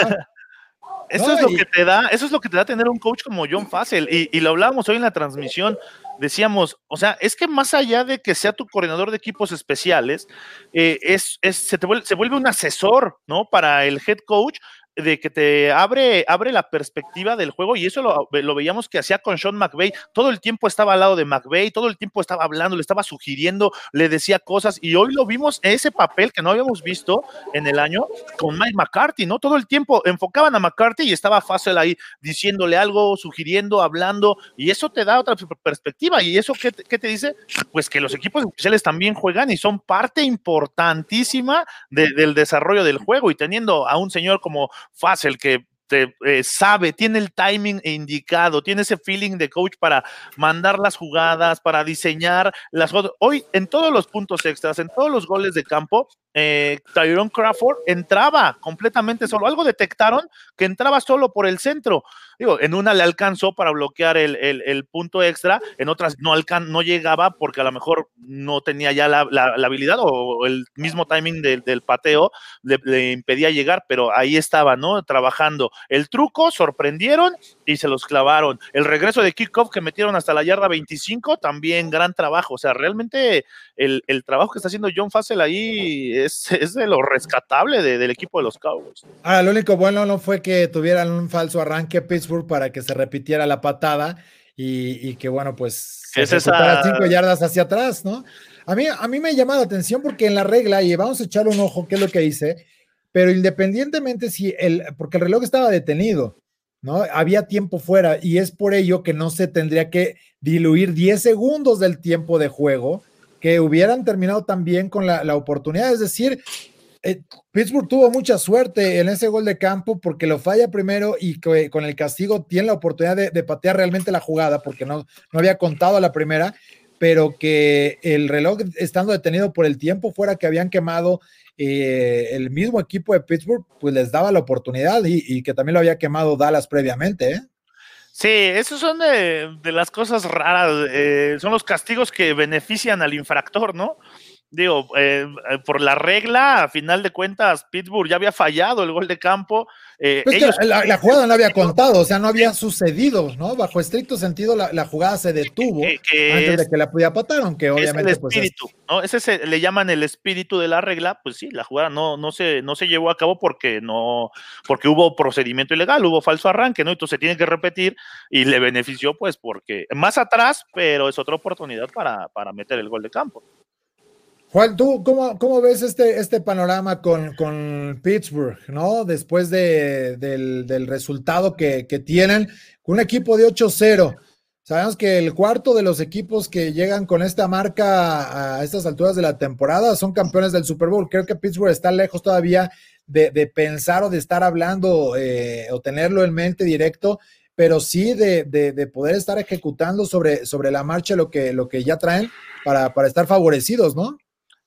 Eso es lo que te da, eso es lo que te da tener un coach como John Fassel. Y, y lo hablábamos hoy en la transmisión. Decíamos, o sea, es que más allá de que sea tu coordinador de equipos especiales, eh, es, es, se, te vuelve, se vuelve un asesor, ¿no? Para el head coach de que te abre, abre la perspectiva del juego y eso lo, veíamos que hacía con Sean McVay. Todo el tiempo estaba al lado de McVay, todo el tiempo estaba hablando, le estaba sugiriendo, le decía cosas y hoy lo vimos ese papel que no habíamos visto en el año con Mike McCarthy, ¿no? Todo el tiempo enfocaban a McCarthy y estaba fácil ahí diciéndole algo, sugiriendo, hablando y eso te da otra perspectiva y eso qué, qué te dice? Pues que los equipos especiales también juegan y son parte importantísima del desarrollo del juego y teniendo a un señor como fácil que te, eh, sabe, tiene el timing indicado, tiene ese feeling de coach para mandar las jugadas, para diseñar las cosas. Hoy, en todos los puntos extras, en todos los goles de campo, eh, Tyrone Crawford entraba completamente solo. Algo detectaron que entraba solo por el centro. Digo, en una le alcanzó para bloquear el, punto extra, en otras no, alcan no llegaba porque a lo mejor no tenía ya la, habilidad o el mismo timing del pateo le, impedía llegar, pero ahí estaba, ¿no? Trabajando. El truco, sorprendieron y se los clavaron. El regreso de kickoff que metieron hasta la yarda 25, también gran trabajo. O sea, realmente el, trabajo que está haciendo John Fassel ahí es, es de lo rescatable del equipo de los Cowboys. Ahora, lo único bueno no fue que tuvieran un falso arranque para que se repitiera la patada y, que bueno, pues se es esa... cinco yardas hacia atrás, ¿no? A mí, a mí me llama la atención porque en la regla, y vamos a echar un ojo, qué es lo que hice, pero independientemente si el, porque el reloj estaba detenido, ¿no? Había tiempo fuera y es por ello que no se tendría que diluir 10 segundos del tiempo de juego, que hubieran terminado también con la, la oportunidad, es decir, eh, Pittsburgh tuvo mucha suerte en ese gol de campo porque lo falla primero y con el castigo tiene la oportunidad de, patear realmente la jugada porque no, no había contado a la primera, pero que el reloj estando detenido por el tiempo fuera que habían quemado eh, el mismo equipo de Pittsburgh, pues les daba la oportunidad y, que también lo había quemado Dallas previamente. ¿eh? Sí, esos son de, las cosas raras, son los castigos que benefician al infractor, ¿no? Digo, eh, eh, por la regla, a final de cuentas, Pittsburgh ya había fallado el gol de campo. Eh, pues la, jugada no había contado, o sea, no había sucedido, ¿no? Bajo estricto sentido, la, jugada se detuvo antes de que la pudiera patar, aunque obviamente. Es el pues, espíritu, ¿no? Ese se, le llaman el espíritu de la regla, pues sí, la jugada no, no, se, no se llevó a cabo porque no, porque hubo procedimiento ilegal, hubo falso arranque, ¿no? Entonces se tiene que repetir y le benefició, pues, porque más atrás, pero es otra oportunidad para, para meter el gol de campo. Juan, ¿tú cómo, cómo ves este, este panorama con, con Pittsburgh, ¿no? Después de, del, resultado que, que, tienen, un equipo de 8-0. Sabemos que el cuarto de los equipos que llegan con esta marca a estas alturas de la temporada son campeones del Super Bowl. Creo que Pittsburgh está lejos todavía de, de pensar o de estar hablando eh, o tenerlo en mente directo pero sí de, de, poder estar ejecutando sobre, sobre la marcha lo que, lo que ya traen para, para estar favorecidos, ¿no?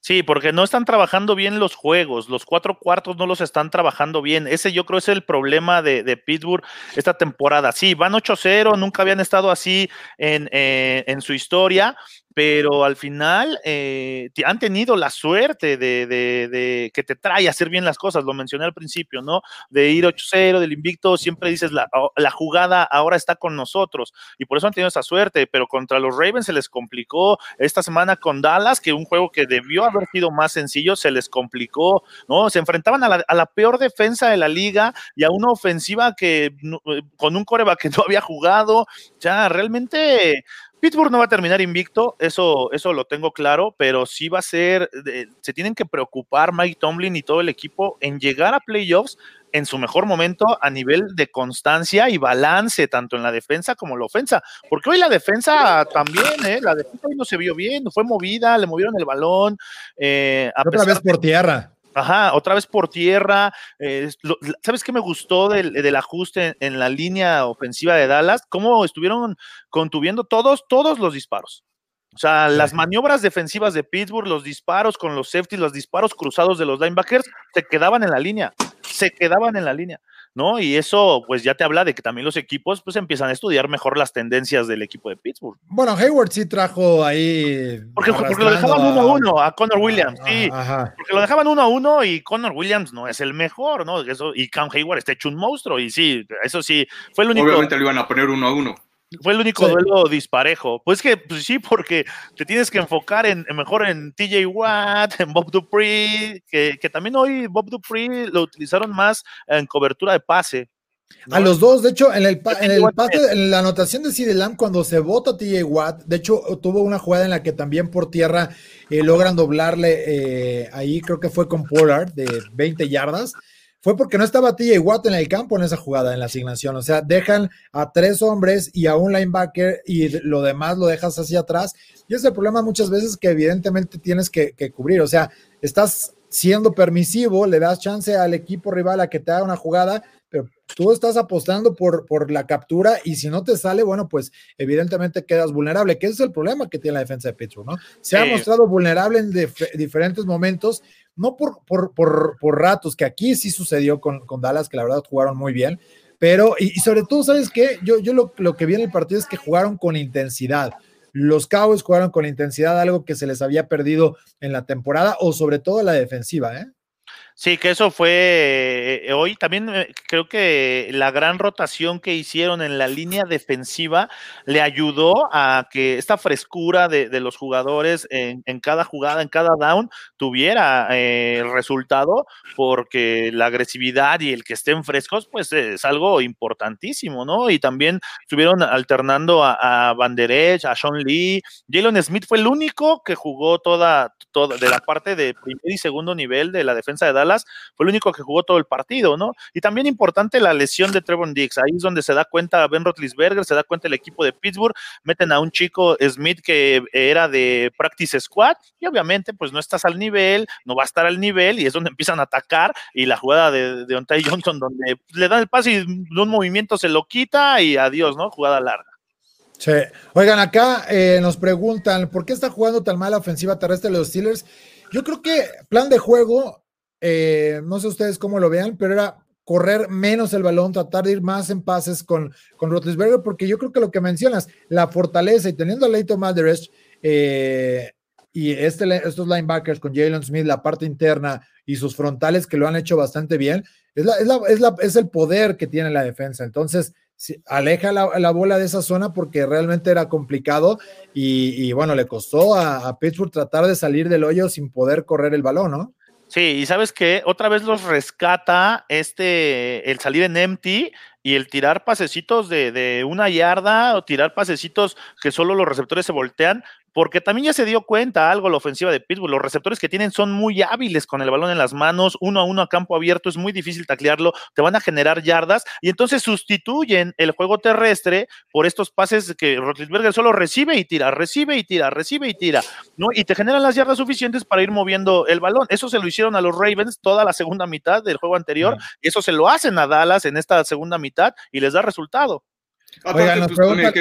Sí, porque no están trabajando bien los juegos, los cuatro cuartos no los están trabajando bien. Ese yo creo es el problema de, de Pittsburgh esta temporada. Sí, van 8-0, nunca habían estado así en, eh, en su historia, pero al final eh, han tenido la suerte de, que te trae a hacer bien las cosas, lo mencioné al principio, ¿no? De ir 8-0, del invicto, siempre dices, la, la, jugada ahora está con nosotros, y por eso han tenido esa suerte, pero contra los Ravens se les complicó esta semana con Dallas, que un juego que debió haber sido más sencillo, se les complicó, ¿no? Se enfrentaban a la, a la peor defensa de la liga y a una ofensiva que eh, con un coreback que no había jugado, ya realmente Pittsburgh no va a terminar invicto, eso, eso lo tengo claro, pero sí va a ser, se tienen que preocupar Mike Tomlin y todo el equipo en llegar a playoffs en su mejor momento a nivel de constancia y balance, tanto en la defensa como en la ofensa. Porque hoy la defensa también, ¿eh? la defensa hoy no se vio bien, fue movida, le movieron el balón. Eh, Otra vez por tierra. Ajá, otra vez por tierra. Eh, ¿Sabes qué me gustó del, ajuste en, la línea ofensiva de Dallas? Cómo estuvieron contuviendo todos, todos los disparos. O sea, las maniobras defensivas de Pittsburgh, los disparos con los safeties, los disparos cruzados de los linebackers, se quedaban en la línea, se quedaban en la línea. ¿No? Y eso pues ya te habla de que también los equipos pues empiezan a estudiar mejor las tendencias del equipo de Pittsburgh. Bueno, Hayward sí trajo ahí... Porque, lo dejaban uno a uno a Connor Williams, sí. Porque lo dejaban uno a uno y Connor Williams no es el mejor, ¿no? Eso, y Cam Hayward está hecho un monstruo y sí, eso sí, fue el único... Obviamente lo iban a poner uno a uno. Fue el único duelo disparejo. Pues que pues sí, porque te tienes que enfocar en, mejor en TJ Watt, en Bob Dupree, que, también hoy Bob Dupree lo utilizaron más en cobertura de pase. A los dos, de hecho, en el, en el pase, en la anotación de CD Lamb, cuando se vota TJ Watt, de hecho, tuvo una jugada en la que también por tierra eh, logran doblarle eh, ahí, creo que fue con Pollard de 20 yardas fue porque no estaba TJ Watt en el campo en esa jugada, en la asignación. O sea, dejan a tres hombres y a un linebacker y lo demás lo dejas hacia atrás. Y ese problema muchas veces que evidentemente tienes que, cubrir. O sea, estás siendo permisivo, le das chance al equipo rival a que te haga una jugada, pero tú estás apostando por, por la captura y si no te sale, bueno, pues evidentemente quedas vulnerable, que ese es el problema que tiene la defensa de Pittsburgh, ¿no? Se ha mostrado vulnerable en diferentes momentos no por, por, por, por ratos, que aquí sí sucedió con, con, Dallas, que la verdad jugaron muy bien, pero, y, sobre todo, ¿sabes qué? Yo, yo lo, lo, que vi en el partido es que jugaron con intensidad. Los Cowboys jugaron con intensidad, algo que se les había perdido en la temporada, o sobre todo la defensiva, ¿eh? Sí, que eso fue eh, hoy. También eh, creo que la gran rotación que hicieron en la línea defensiva le ayudó a que esta frescura de, los jugadores en, cada jugada, en cada down, tuviera eh, resultado, porque la agresividad y el que estén frescos, pues es algo importantísimo, ¿no? Y también estuvieron alternando a, a Van Der a Sean Lee. Jalen Smith fue el único que jugó toda, toda de la parte de primer y segundo nivel de la defensa de Dallas fue el único que jugó todo el partido, ¿no? Y también importante la lesión de Trevor Dix, ahí es donde se da cuenta Ben Roethlisberger, se da cuenta el equipo de Pittsburgh, meten a un chico Smith que era de practice squad y obviamente pues no estás al nivel, no va a estar al nivel y es donde empiezan a atacar y la jugada de, de Johnson donde le dan el pase y un movimiento se lo quita y adiós, ¿no? Jugada larga. Sí. Oigan, acá eh, nos preguntan, ¿por qué está jugando tan mal la ofensiva terrestre de los Steelers? Yo creo que plan de juego eh, no sé ustedes cómo lo vean, pero era correr menos el balón, tratar de ir más en pases con, con porque yo creo que lo que mencionas, la fortaleza y teniendo a Leighton Madres eh, y este, estos linebackers con Jalen Smith, la parte interna y sus frontales que lo han hecho bastante bien, es, es, el poder que tiene la defensa. Entonces, aleja la, bola de esa zona porque realmente era complicado y, bueno, le costó a, a Pittsburgh tratar de salir del hoyo sin poder correr el balón, ¿no? Sí, y sabes que otra vez los rescata este el salir en empty y el tirar pasecitos de, de, una yarda o tirar pasecitos que solo los receptores se voltean, porque también ya se dio cuenta algo la ofensiva de Pittsburgh. Los receptores que tienen son muy hábiles con el balón en las manos, uno a uno a campo abierto, es muy difícil taclearlo, te van a generar yardas y entonces sustituyen el juego terrestre por estos pases que Rotlisberger solo recibe y tira, recibe y tira, recibe y tira, ¿no? Y te generan las yardas suficientes para ir moviendo el balón. Eso se lo hicieron a los Ravens toda la segunda mitad del juego anterior y eso se lo hacen a Dallas en esta segunda mitad y les da resultado. Aparte, pues, también,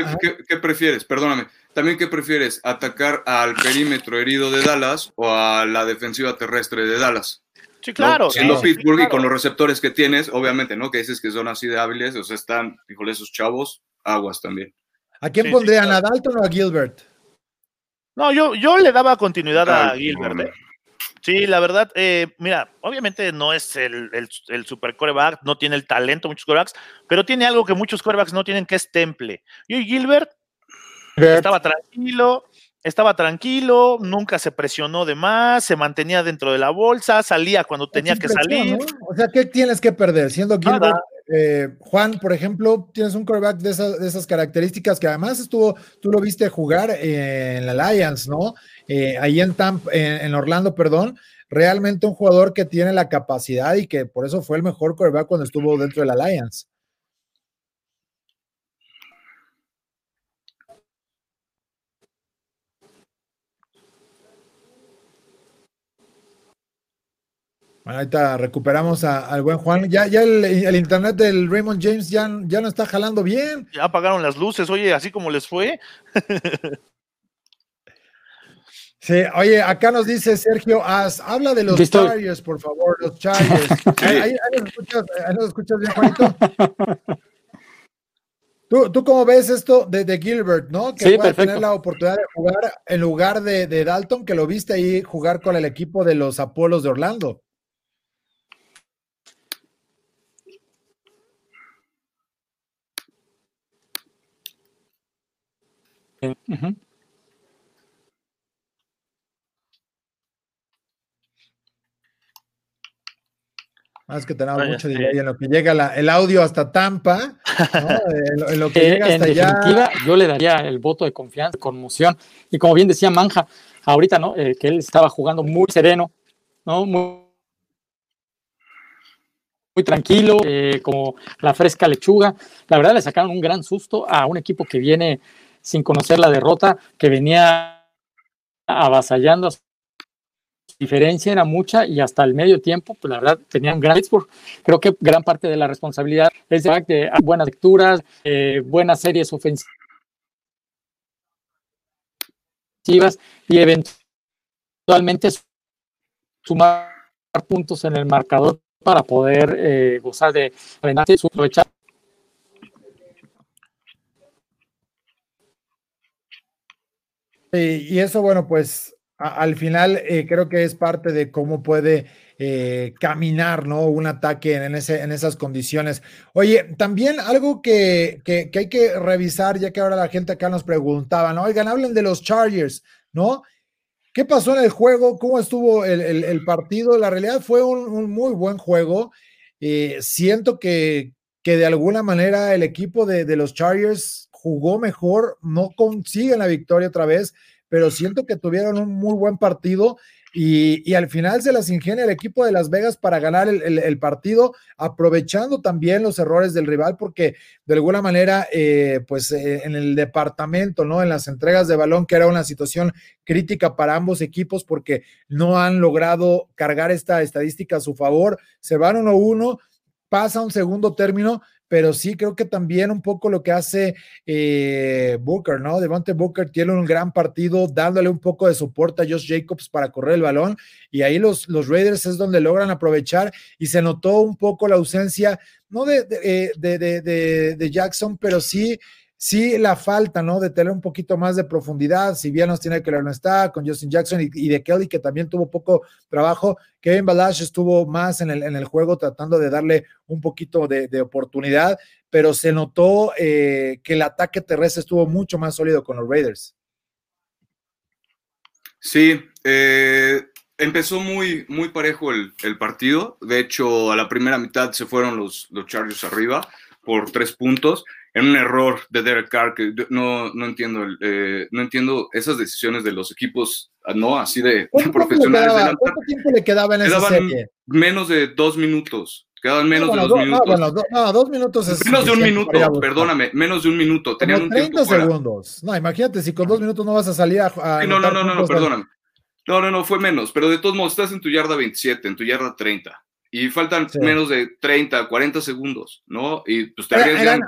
¿qué, prefieres? Perdóname. También, ¿qué prefieres? ¿Atacar al perímetro herido de Dallas o a la defensiva terrestre de Dallas? Sí, claro. Siendo Pittsburgh y con los receptores que tienes, obviamente, ¿no? Que dices que son así de hábiles, o sea, están, híjole, esos chavos, aguas también. ¿A quién pondrían? ¿A Dalton o a Gilbert? No, yo, yo le daba continuidad a Gilbert. ¿eh? Sí, la verdad, eh, mira, obviamente no es el, el, super coreback, no tiene el talento muchos corebacks, pero tiene algo que muchos corebacks no tienen, que es temple. Y Gilbert estaba tranquilo, estaba tranquilo, nunca se presionó de más, se mantenía dentro de la bolsa, salía cuando tenía que salir. O sea, ¿qué tienes que perder? Siendo Gilbert, eh, Juan, por ejemplo, tienes un quarterback de esas, características que además estuvo, tú lo viste jugar en la Alliance, ¿no? Eh, ahí en, en, Orlando, perdón. Realmente un jugador que tiene la capacidad y que por eso fue el mejor quarterback cuando estuvo dentro de la Alliance. Bueno, ahorita recuperamos al buen Juan. Ya, ya el, internet del Raymond James ya, ya no está jalando bien. Ya apagaron las luces, oye, así como les fue. sí, oye, acá nos dice Sergio habla de los Chargers, por favor, los Chargers. ahí, nos escuchas, bien, Juanito. ¿Tú, ¿Tú cómo ves esto de, Gilbert, no? Que sí, puede tener la oportunidad de jugar en lugar de, de Dalton, que lo viste ahí jugar con el equipo de los Apolos de Orlando. Más que tenemos mucho delay en lo que llega el audio hasta Tampa, en, lo, que llega hasta allá. Yo le daría el voto de confianza, conmoción. Y como bien decía Manja, ahorita, ¿no? Eh, que él estaba jugando muy sereno, ¿no? Muy, muy tranquilo, eh, como la fresca lechuga. La verdad le sacaron un gran susto a un equipo que viene sin conocer la derrota, que venía avasallando. Su diferencia era mucha y hasta el medio tiempo, pues la verdad, tenían gran Creo que gran parte de la responsabilidad es de, buenas lecturas, eh, buenas series ofensivas y eventualmente sumar puntos en el marcador para poder eh, gozar de aprovechar. Y eso, bueno, pues al final eh, creo que es parte de cómo puede eh, caminar, ¿no? Un ataque en, esas condiciones. Oye, también algo que, hay que revisar, ya que ahora la gente acá nos preguntaba, ¿no? Oigan, hablen de los Chargers, ¿no? ¿Qué pasó en el juego? ¿Cómo estuvo el, partido? La realidad fue un, muy buen juego. Eh, siento que, que de alguna manera el equipo de, de los Chargers jugó mejor, no consiguen la victoria otra vez, pero siento que tuvieron un muy buen partido y, al final se las ingenia el equipo de Las Vegas para ganar el, partido, aprovechando también los errores del rival, porque de alguna manera, eh, pues eh, en el departamento, ¿no? En las entregas de balón, que era una situación crítica para ambos equipos, porque no han logrado cargar esta estadística a su favor, se van 1-1, pasa un segundo término, pero sí creo que también un poco lo que hace eh, Booker, ¿no? Devante Booker tiene un gran partido dándole un poco de soporte a Josh Jacobs para correr el balón y ahí los, los Raiders es donde logran aprovechar y se notó un poco la ausencia, no de, de, de, de Jackson, pero sí sí la falta, ¿no? De tener un poquito más de profundidad, si bien nos tiene que no está, con Justin Jackson y, de Kelly, que también tuvo poco trabajo, Kevin Balash estuvo más en el, en el juego tratando de darle un poquito de, oportunidad, pero se notó eh, que el ataque terrestre estuvo mucho más sólido con los Raiders. Sí, eh, empezó muy, muy parejo el, partido, de hecho a la primera mitad se fueron los, los Chargers arriba por tres puntos en un error de Derek Carr que no, no entiendo eh, no entiendo esas decisiones de los equipos ah, no así de, profesionales ¿Cuánto tiempo le quedaba en esa serie? menos de dos minutos quedaban menos de dos, minutos. no, dos minutos es menos de un minuto perdóname menos de un minuto tenían un 30 segundos. No imagínate si con dos minutos no vas a salir a, no no no no, no perdóname. No no no fue menos pero de todos modos estás en tu yarda 27 en tu yarda 30 y faltan menos de 30, 40 segundos, ¿no? Y pues te arriesgan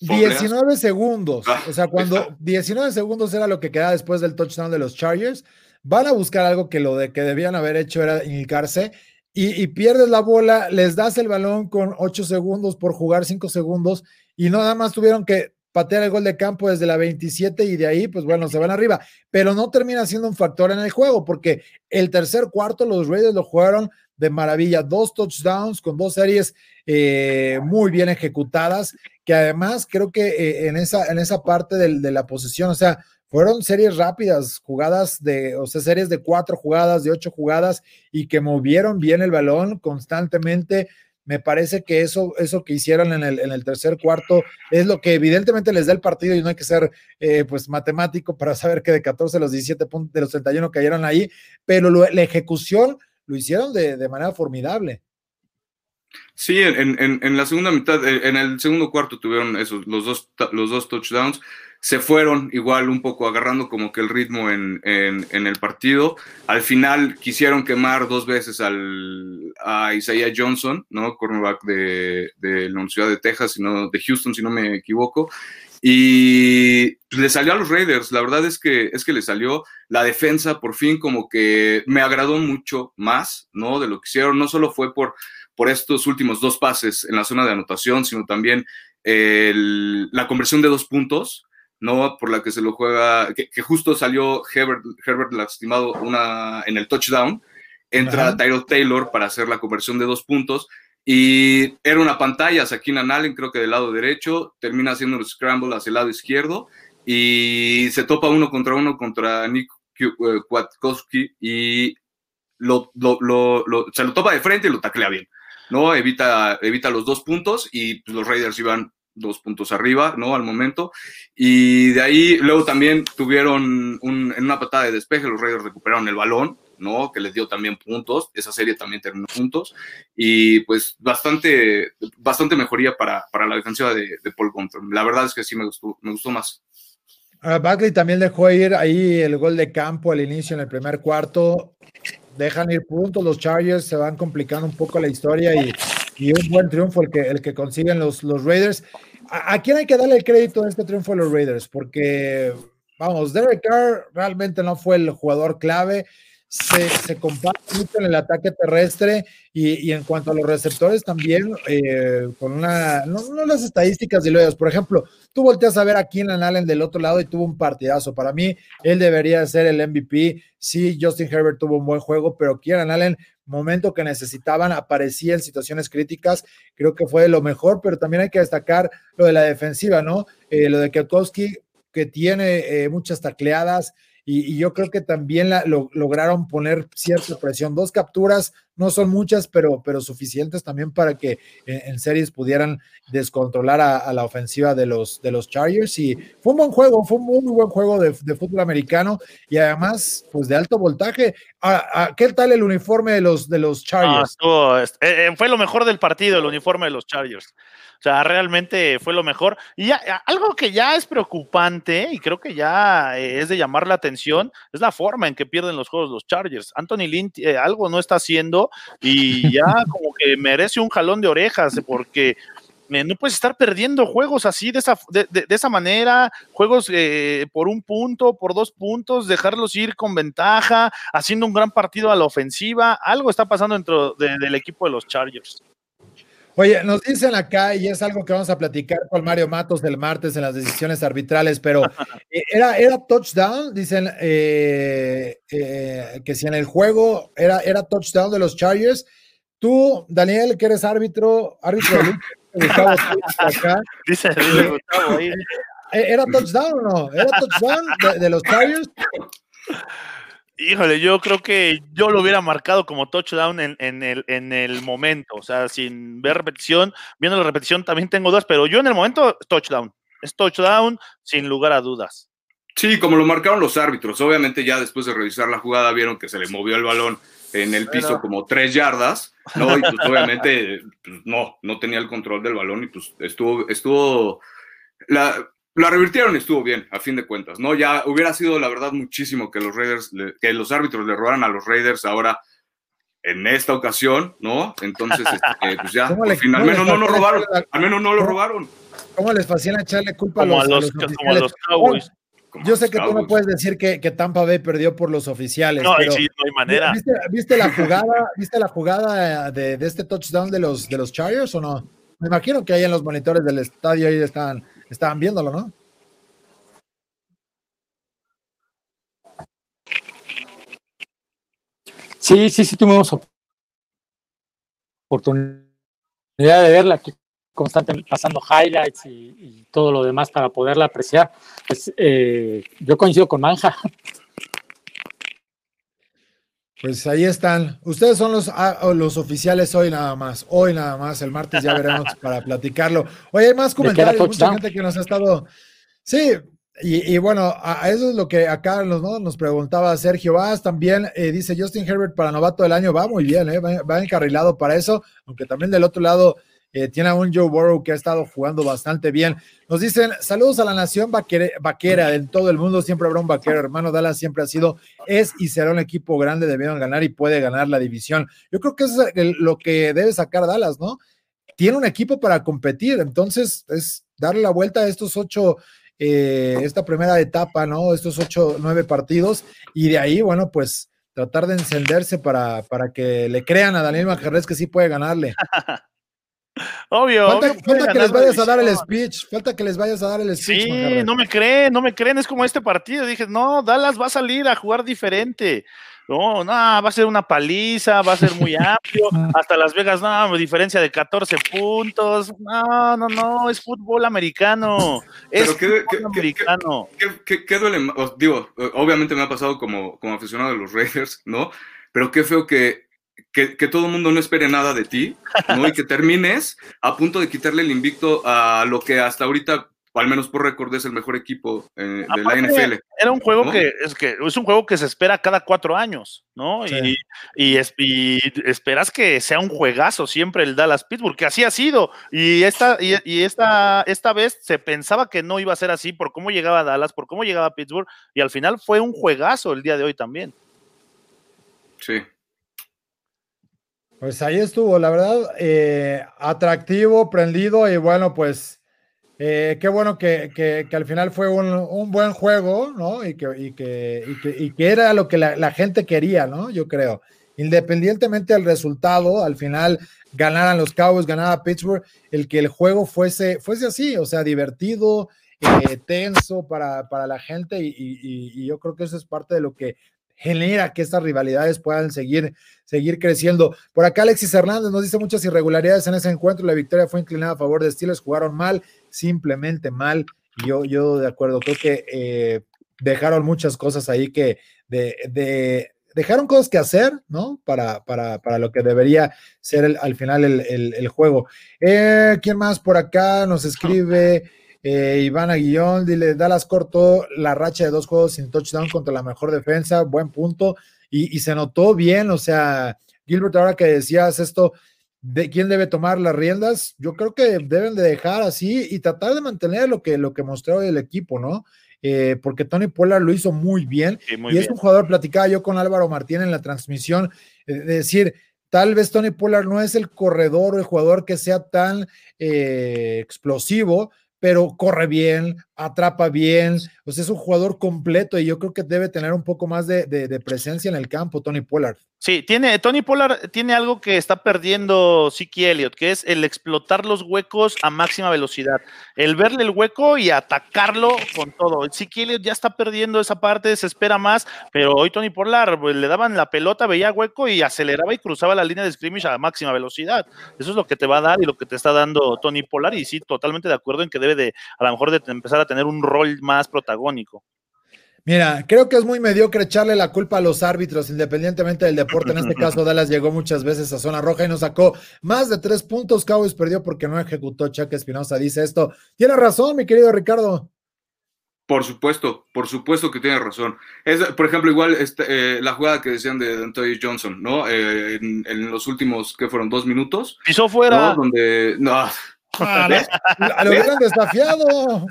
19 segundos. Ah, o sea, cuando 19 segundos era lo que quedaba después del touchdown de los Chargers, van a buscar algo que lo de que debían haber hecho era indicarse y, y, pierdes la bola, les das el balón con 8 segundos por jugar 5 segundos y no nada más tuvieron que patear el gol de campo desde la 27 y de ahí, pues bueno, se van arriba, pero no termina siendo un factor en el juego porque el tercer cuarto los Raiders lo jugaron de maravilla, dos touchdowns con dos series eh, muy bien ejecutadas, que además creo que eh, en, esa, en esa parte de la posesión, o sea, fueron series rápidas, jugadas de, o sea, series de cuatro jugadas, de ocho jugadas y que movieron bien el balón constantemente. Me parece que eso, eso que hicieron en el, en el tercer cuarto es lo que evidentemente les da el partido y no hay que ser eh, pues matemático para saber que de 14 a los 17 puntos, de los 31 cayeron ahí, pero la ejecución lo hicieron de manera formidable. Sí, en, en, en, la segunda mitad, eh, en el segundo cuarto tuvieron esos, los dos, los dos touchdowns se fueron igual un poco agarrando como que el ritmo en, en, el partido. Al final quisieron quemar dos veces al, a Isaiah Johnson, ¿no? Cornerback de, de, la Universidad de Texas, sino, de Houston, si no me equivoco. Y le salió a los Raiders, la verdad es que, es que le salió la defensa por fin como que me agradó mucho más, ¿no? De lo que hicieron, no solo fue por, por estos últimos dos pases en la zona de anotación, sino también el, la conversión de dos puntos, ¿no? Por la que se lo juega, que, justo salió Herbert, Herbert, lastimado una, en el touchdown, entra Tyrell Taylor para hacer la conversión de dos puntos. Y era una pantalla Keenan Allen, creo que del lado derecho, termina haciendo un scramble hacia el lado izquierdo y se topa uno contra uno contra Nick eh, Kwiatkowski y lo, se lo topa de frente y lo taclea bien, ¿no? Evita, evita los dos puntos y pues, los Raiders iban dos puntos arriba, ¿no? Al momento. Y de ahí, luego también tuvieron en una patada de despeje, los Raiders recuperaron el balón, ¿no? Que les dio también puntos. Esa serie también terminó puntos. Y pues bastante, bastante mejoría para, para la defensiva de, Paul Gunter. La verdad es que sí me gustó, me gustó más. Buckley también dejó ir ahí el gol de campo al inicio en el primer cuarto. Dejan ir puntos, los Chargers se van complicando un poco la historia y y un buen triunfo el que, el que consiguen los, los Raiders. ¿A, quién hay que darle el crédito de este triunfo de los Raiders? Porque, vamos, Derek Carr realmente no fue el jugador clave se, se comparte mucho en el ataque terrestre y, y, en cuanto a los receptores también, eh, con una, no, las estadísticas de los, por ejemplo, tú volteas a ver a Keenan Allen del otro lado y tuvo un partidazo. Para mí, él debería ser el MVP. Sí, Justin Herbert tuvo un buen juego, pero Keenan Allen, momento que necesitaban, aparecía en situaciones críticas. Creo que fue lo mejor, pero también hay que destacar lo de la defensiva, ¿no? Eh, lo de Kwiatkowski, que tiene eh, muchas tacleadas, y, yo creo que también la, lo, lograron poner cierta presión. Dos capturas no son muchas, pero, pero suficientes también para que en, series pudieran descontrolar a, la ofensiva de los, de los Chargers. Y fue un buen juego, fue un muy, buen juego de, fútbol americano y además, pues de alto voltaje. ¿Qué tal el uniforme de los, de los Chargers? Eh, eh, fue lo mejor del partido, el uniforme de los Chargers. O sea, realmente fue lo mejor. Y ya, algo que ya es preocupante y creo que ya eh, es de llamar la atención es la forma en que pierden los juegos los Chargers. Anthony Lynn eh, algo no está haciendo y ya como que merece un jalón de orejas porque eh, no puedes estar perdiendo juegos así, de esa, de, esa manera, juegos por un punto, por dos puntos, dejarlos ir con ventaja, haciendo un gran partido a la ofensiva. Algo está pasando dentro del equipo de los Chargers. Oye, nos dicen acá, y es algo que vamos a platicar con Mario Matos del martes en las decisiones arbitrales, pero eh, era, era touchdown, dicen eh, eh, que si en el juego era, era touchdown de los Chargers. Tú, Daniel, que eres árbitro, árbitro de acá. Dice ¿Era touchdown o no? ¿Era touchdown de, de los Chargers? Híjole, yo creo que yo lo hubiera marcado como touchdown en, en, el, en el momento, o sea, sin ver repetición, viendo la repetición también tengo dudas, pero yo en el momento, touchdown, es touchdown sin lugar a dudas. Sí, como lo marcaron los árbitros, obviamente ya después de revisar la jugada vieron que se le movió el balón en el piso como tres yardas, ¿no? Y pues obviamente pues, no, no tenía el control del balón y pues estuvo, estuvo, la, la revirtieron y estuvo bien, a fin de cuentas, ¿no? Ya hubiera sido, la verdad, muchísimo que los Raiders, que los árbitros le robaran a los Raiders ahora en esta ocasión, ¿no? Entonces, este, pues ya, al, menos no nos robaron, al menos no lo robaron. ¿Cómo les fascina echarle culpa Como a a los, los, a los como a los Cowboys. Yo sé que tú no puedes decir que, que Tampa Bay perdió por los oficiales. No, ahí pero sí, no hay manera. ¿viste, viste la jugada, ¿viste la jugada de, de este touchdown de los, de los Chargers o no? Me imagino que ahí en los monitores del estadio ahí estaban, estaban viéndolo, ¿no? Sí, sí, sí tuvimos oportunidad de verla aquí constantemente pasando highlights y, todo lo demás para poderla apreciar. Pues, eh, yo coincido con Manja. Pues ahí están. Ustedes son los, ah, los oficiales hoy nada más. Hoy nada más. El martes ya veremos para platicarlo. Oye, hay más ¿De qué era comentarios. Mucha gente que nos ha estado. Sí, y, y bueno, a, a eso es lo que acá nos, ¿no? nos preguntaba Sergio Vaz. También eh, dice Justin Herbert para novato del año. Va muy bien, ¿eh? va, va encarrilado para eso. Aunque también del otro lado eh, tiene a un Joe Burrow que ha estado jugando bastante bien. Nos dicen saludos a la nación vaquera. En todo el mundo siempre habrá un vaquero. Hermano Dallas siempre ha sido, es y será un equipo grande. Debieron ganar y puede ganar la división. Yo creo que eso es lo que debe sacar Dallas, ¿no? Tiene un equipo para competir. Entonces es darle la vuelta a estos ocho. eh, esta primera etapa, ¿no? Estos ocho, nueve partidos, y de ahí, bueno, pues tratar de encenderse para, para que le crean a Daniel Manjarres que sí puede ganarle. Obvio. Falta, obvio puede falta que les vayas a dar el speech, falta que les vayas a dar el speech. Sí, no me creen, no me creen, es como este partido. Dije, no, Dallas va a salir a jugar diferente. No, no, va a ser una paliza, va a ser muy amplio. Hasta Las Vegas, no, diferencia de 14 puntos. No, no, no, es fútbol americano. Es Pero qué- fútbol qué- americano. ¿Qué, qué- qué duele digo, obviamente me ha pasado como, como aficionado de los Raiders, ¿no? Pero qué feo que, que, que todo el mundo no espere nada de ti, ¿no? Y que termines a punto de quitarle el invicto a lo que hasta ahorita, o al menos por récord, es el mejor equipo eh, de la NFL. Era un juego ¿no? que es que es un juego que se espera cada cuatro años, ¿no? Sí. Y, y, es- y esperas que sea un juegazo siempre el Dallas Pittsburgh, que así ha sido. Y esta, y, y esta, esta vez se pensaba que no iba a ser así por cómo llegaba Dallas, por cómo llegaba Pittsburgh, y al final fue un juegazo el día de hoy también. Sí. Pues ahí estuvo, la verdad, eh, atractivo, prendido y bueno, pues eh, qué bueno que, que- al final fue un, un buen juego, ¿no? Y que, y que, y que, era lo que la, gente quería, ¿no? Yo creo. Independientemente del resultado, al final ganaran los Cowboys, ganara Pittsburgh, el que el juego fuese, fuese así, o sea, divertido, eh, tenso para, para la gente y- y yo creo que eso es parte de lo que genera que estas rivalidades puedan seguir, seguir creciendo. Por acá Alexis Hernández nos dice muchas irregularidades en ese encuentro, la victoria fue inclinada a favor de Steelers, jugaron mal, simplemente mal. Yo, yo de acuerdo, creo que eh, dejaron muchas cosas ahí que de, de- dejaron cosas que hacer, ¿no? Para, para, para lo que debería ser al final el, el- el juego. Eh, ¿Quién más por acá nos escribe? Eh, Iván Aguillón, dile, Dallas cortó la racha de dos juegos sin touchdown contra la mejor defensa, buen punto, y, y se notó bien, o sea, Gilbert, ahora que decías esto, de quién debe tomar las riendas, yo creo que deben de dejar así y tratar de mantener lo que, lo que mostró el equipo, ¿no? Eh, porque Tony Pollard lo hizo muy bien Sí, muy y es un jugador, platicaba yo con Álvaro Martín en la transmisión, eh, de decir, tal vez Tony Pollard no es el corredor o el jugador que sea tan eh, explosivo, pero corre bien, atrapa bien, o sea, es un jugador completo y yo creo que debe tener un poco más de, de- de presencia en el campo, Tony Pollard. Sí, tiene, Tony Pollard tiene algo que está perdiendo Siki Elliott, que es el explotar los huecos a máxima velocidad. El verle el hueco y atacarlo con todo. Siki Elliott ya está perdiendo esa parte, se espera más, pero hoy Tony Pollard pues, le daban la pelota, veía hueco y aceleraba y cruzaba la línea de scrimmage a máxima velocidad. Eso es lo que te va a dar y lo que te está dando Tony Pollard. Y sí, totalmente de acuerdo en que debe de, a lo mejor, de empezar a tener un rol más protagónico. Mira, creo que es muy mediocre echarle la culpa a los árbitros, independientemente del deporte. En este caso, Dallas llegó muchas veces a zona roja y nos sacó más de tres puntos. Cowboys perdió porque no ejecutó. Chuck Espinosa dice esto. Tiene razón, mi querido Ricardo. Por supuesto, por supuesto que tiene razón. Es, por ejemplo, igual este, eh, la jugada que decían de Anthony Johnson, ¿no? Eh, en, en los últimos, ¿qué fueron? ¿Dos minutos? Pisó fuera. ¿no? Donde, no, Ah, lo, lo hubieran desafiado.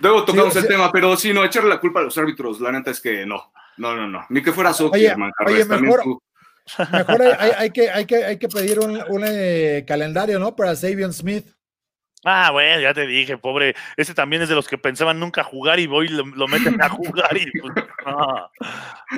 Luego tocamos Sí, el sí. tema, pero sí, no, echarle la culpa a los árbitros, la neta es que no, no, no, no. Ni que fuera también mejor- tú. Mejor hay, hay- hay que, hay, que, hay que pedir un, un, eh, calendario, ¿no? Para Sabian Smith. Ah, bueno, ya te dije, pobre. Ese también es de los que pensaban nunca jugar y voy lo, lo meten a jugar y pues, no.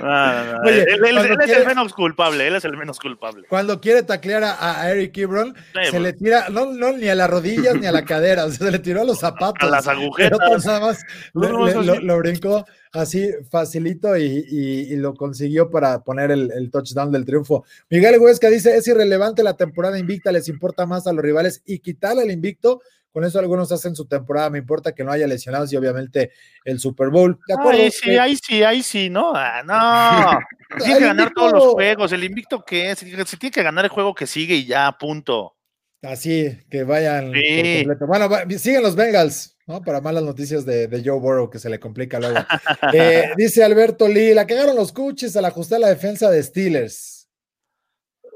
No, no, Oye, él, es el menos culpable, él es el menos culpable. Cuando quiere taclear a, a Eric Ebron, Sí, se le tira, no, no, ni a las rodillas ni a la cadera, o sea, se le tiró a los zapatos. A las agujetas. otro nada más le- le- lo, brincó así facilito y, y- y lo consiguió para poner el, el touchdown del triunfo. Miguel Huesca dice, es irrelevante la temporada invicta, les importa más a los rivales y quitarle el invicto. Con eso algunos hacen su temporada, me importa que no haya lesionados y obviamente el Super Bowl. De acuerdo, Ahí sí, ahí sí, ahí sí, ¿no? Ah, no. Tiene que ganar todos los juegos. ¿El invicto qué es? Se tiene que ganar el juego que sigue y ya, punto. Así, que vayan Sí. completo. Bueno, va- siguen los Bengals, ¿no? Para malas noticias de, de Joe Burrow, que se le complica luego. Eh, dice Alberto Lee, la cagaron los coaches al ajustar la defensa de Steelers.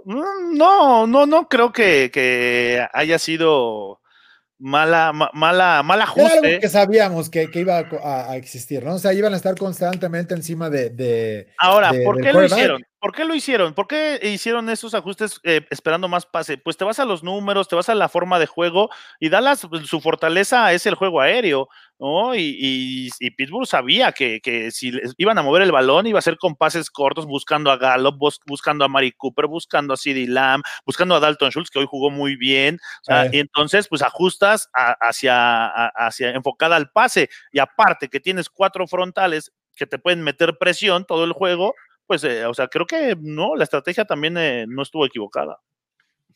Mm, No, no, no creo que, que haya sido mala, ma- mala, mal Era algo ajuste. que sabíamos que, que iba a, existir, ¿no? O sea, iban a estar constantemente encima de... de- Ahora, de- ¿por qué lo hicieron? ¿Por qué lo hicieron? ¿Por qué hicieron esos ajustes eh, esperando más pase? Pues te vas a los números, te vas a la forma de juego y Dallas, pues, su fortaleza es el juego aéreo, ¿no? Y, y- y Pittsburgh sabía que, que si les iban a mover el balón iba a ser con pases cortos, buscando a Gallup, bus- buscando a Mari Cooper, buscando a CeeDee Lamb, buscando a Dalton Schultz, que hoy jugó muy bien. O sea, y entonces, pues ajustas a- hacia, a- hacia enfocada al pase. Y aparte que tienes cuatro frontales que te pueden meter presión todo el juego, pues, eh, o sea, creo que no, la estrategia también eh, no estuvo equivocada.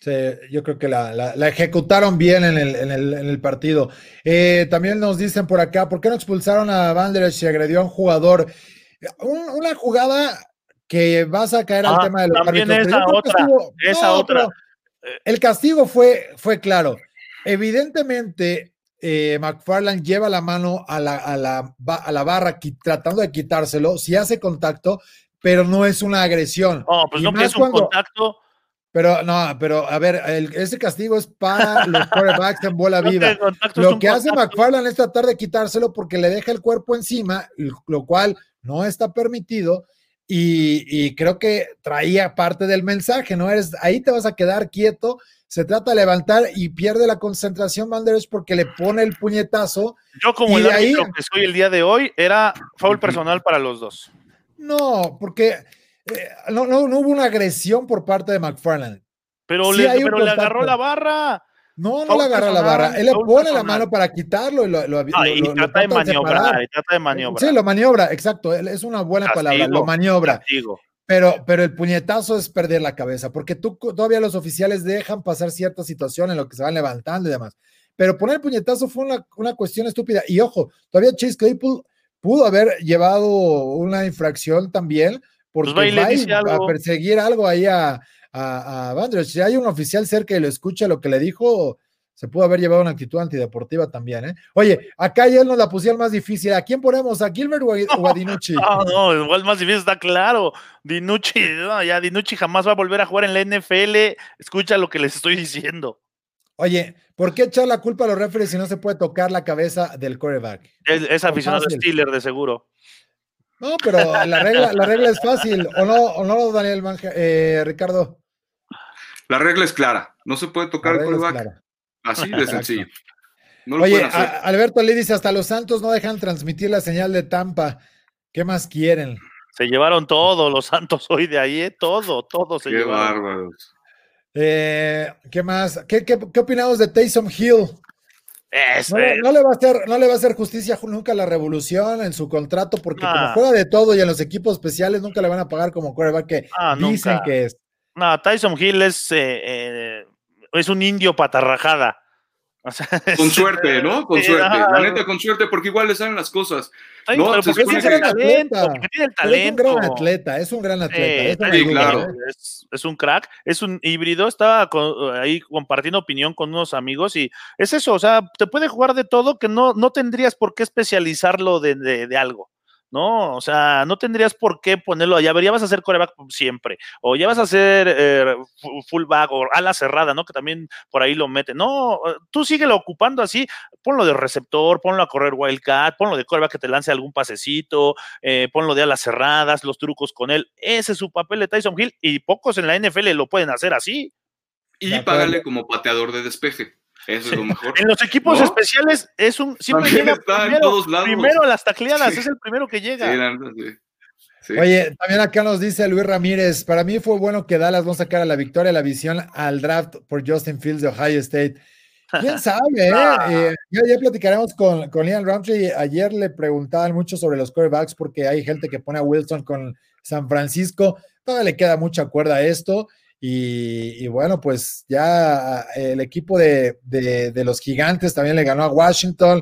Sí, yo creo que la, la- la ejecutaron bien en el, en el- en el partido. Eh, también nos dicen por acá, ¿por qué no expulsaron a Vanderech y agredió a un jugador? Un- una jugada que vas a caer al Ah, tema de los también árbitros, esa otra, estuvo- esa No, otra. El castigo fue, fue claro. Evidentemente, eh, McFarland lleva la mano a la, a la, a la barra tratando de quitárselo, si hace contacto, pero no es una agresión. No, pues Y no que es un cuando- contacto. Pero no, pero a ver, el- ese castigo es para los quarterbacks en bola viva. Lo que hace. McFarland es tratar de quitárselo porque le deja el cuerpo encima, lo cual no está permitido. Y, y creo que traía parte del mensaje, ¿no? Eres, ahí te vas a quedar quieto, se trata de levantar y pierde la concentración Banderas porque le pone el puñetazo. Yo como y el ahí- que soy el día de hoy, era foul personal para los dos. No, porque eh, no, no, no hubo una agresión por parte de McFarland. Pero, Sí le, pero le agarró la barra. No, no le agarra la barra. Él le pone la mano para quitarlo y lo, lo- Ah, y lo- trata de trata de separar. maniobrar, y trata de maniobrar. Sí, lo maniobra, exacto. Es una buena palabra, lo maniobra. castigo. Pero, pero el puñetazo es perder la cabeza, porque tú todavía los oficiales dejan pasar cierta situación en lo que se van levantando y demás. Pero poner el puñetazo fue una, una cuestión estúpida. Y ojo, todavía Chase Claypool pudo haber llevado una infracción también, porque Pues va y le va dice a perseguir algo ahí a, a, a. Si hay un oficial cerca y lo escucha lo que le dijo, se pudo haber llevado una actitud antideportiva también. ¿eh? Oye, acá ya nos la pusieron más difícil. ¿A quién ponemos? ¿A Gilbert o a, o a Dinucci? No, no, igual más difícil está claro. Dinucci, no, ya Dinucci jamás va a volver a jugar en la NFL. Escucha lo que les estoy diciendo. Oye, ¿por qué echar la culpa a los referees si no se puede tocar la cabeza del quarterback? Es, es aficionado. Steeler de seguro. No, pero la regla, la regla es fácil, ¿o no, o no Daniel Manja- eh, Ricardo? La regla es clara. No se puede tocar el clara. Así de Exacto. sencillo. No lo Oye, pueden hacer. a- Alberto le dice, hasta los Santos no dejan transmitir la señal de Tampa. ¿Qué más quieren? Se llevaron todo, los Santos hoy de ahí, ¿eh? todo, todo se Qué llevaron. bárbaros. Eh, ¿Qué más? ¿Qué, qué, qué opinamos de Taysom Hill? No, le- no le va a hacer, no le va a hacer justicia nunca a la revolución en su contrato, porque como Ah. juega de todo y en los equipos especiales nunca le van a pagar como quarterback que Ah, dicen nunca. que es. no, Tyson Hill es, eh, eh, es un indio patarrajada. O sea, Con es- suerte, ¿no? Con suerte. ah, La neta, con suerte, porque igual le salen las cosas. Ay, no, porque que- talento, atleta. porque tiene el es un talento. gran atleta, es un gran atleta. Es, es un crack, es un híbrido. Estaba con- ahí compartiendo opinión con unos amigos y es eso, o sea, te puede jugar de todo que no, no tendrías por qué especializarlo de, de- de algo. ¿No? O sea, no tendrías por qué ponerlo allá. A ver, ya vas a hacer coreback siempre, o ya vas a hacer eh, fu- fullback o ala cerrada, ¿no? Que también por ahí lo mete. No, tú síguelo ocupando así, ponlo de receptor, ponlo a correr wildcat, ponlo de coreback que te lance algún pasecito, eh, ponlo de alas cerradas, los trucos con él. Ese es su papel de Tyson Hill y pocos en la NFL lo pueden hacer así. Y págale como pateador de despeje. Eso es lo mejor. En los equipos ¿No? especiales es un siempre También llega está en primero, todos lados. primero a las tacleadas, Sí. es el primero que Sí, llega. la neta, sí. Sí. Oye, también acá nos dice Luis Ramírez, para mí fue bueno que Dallas no sacara la victoria, la visión al draft por Justin Fields de Ohio State. ¿Quién sabe? eh? Ah. Eh, ya, ya platicaremos con, con Ian Roundtree. Ayer le preguntaban mucho sobre los quarterbacks porque hay gente que pone a Wilson con San Francisco. Todavía le queda mucha cuerda a esto. Y, y bueno, pues ya el equipo de, de- de los gigantes también le ganó a Washington.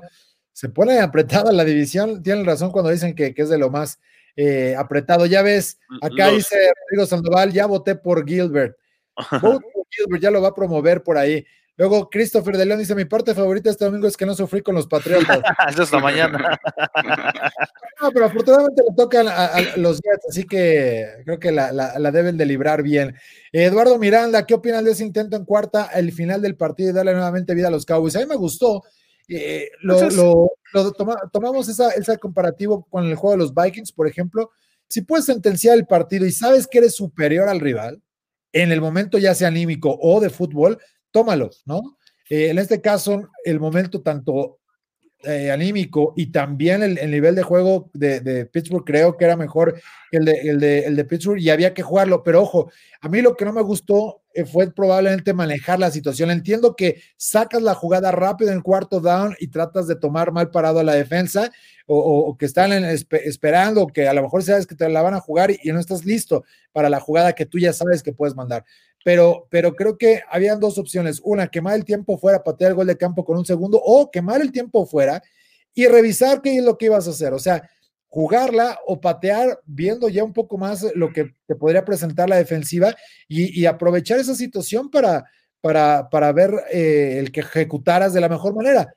Se pone apretada la división. Tienen razón cuando dicen que, que es de lo más eh, apretado. Ya ves, acá Los- dice Rodrigo Sandoval, ya voté por Gilbert. Vote por Gilbert, ya lo va a promover por ahí. Luego Christopher de León dice, mi parte favorita este domingo es que no sufrí con los Patriotas. Eso hasta mañana. No, pero afortunadamente le tocan a, a los Jets, así que creo que la, la- la deben de librar bien. Eduardo Miranda, ¿qué opinan de ese intento en cuarta, el final del partido y darle nuevamente vida a los Cowboys? A mí me gustó. eh, lo, Entonces- lo- lo toma- tomamos esa, esa comparativo con el juego de los Vikings, por ejemplo. Si puedes sentenciar el partido y sabes que eres superior al rival, en el momento ya sea anímico o de fútbol, tómalo, ¿no? Eh, en este caso, el momento tanto eh, anímico y también el, el nivel de juego de, Pittsburgh creo que era mejor que el de, el, de, el de Pittsburgh y había que jugarlo, pero ojo, a mí lo que no me gustó eh, fue probablemente manejar la situación. Entiendo que sacas la jugada rápido en cuarto down y tratas de tomar mal parado a la defensa o, que están esperando, que a lo mejor sabes que te la van a jugar y no estás listo para la jugada que tú ya sabes que puedes mandar. Pero, pero creo que habían dos opciones. Una, quemar el tiempo fuera, patear el gol de campo con un segundo, o quemar el tiempo fuera y revisar qué es lo que ibas a hacer. O sea, jugarla o patear viendo ya un poco más lo que te podría presentar la defensiva y, aprovechar esa situación para, para, para ver eh, el que ejecutaras de la mejor manera.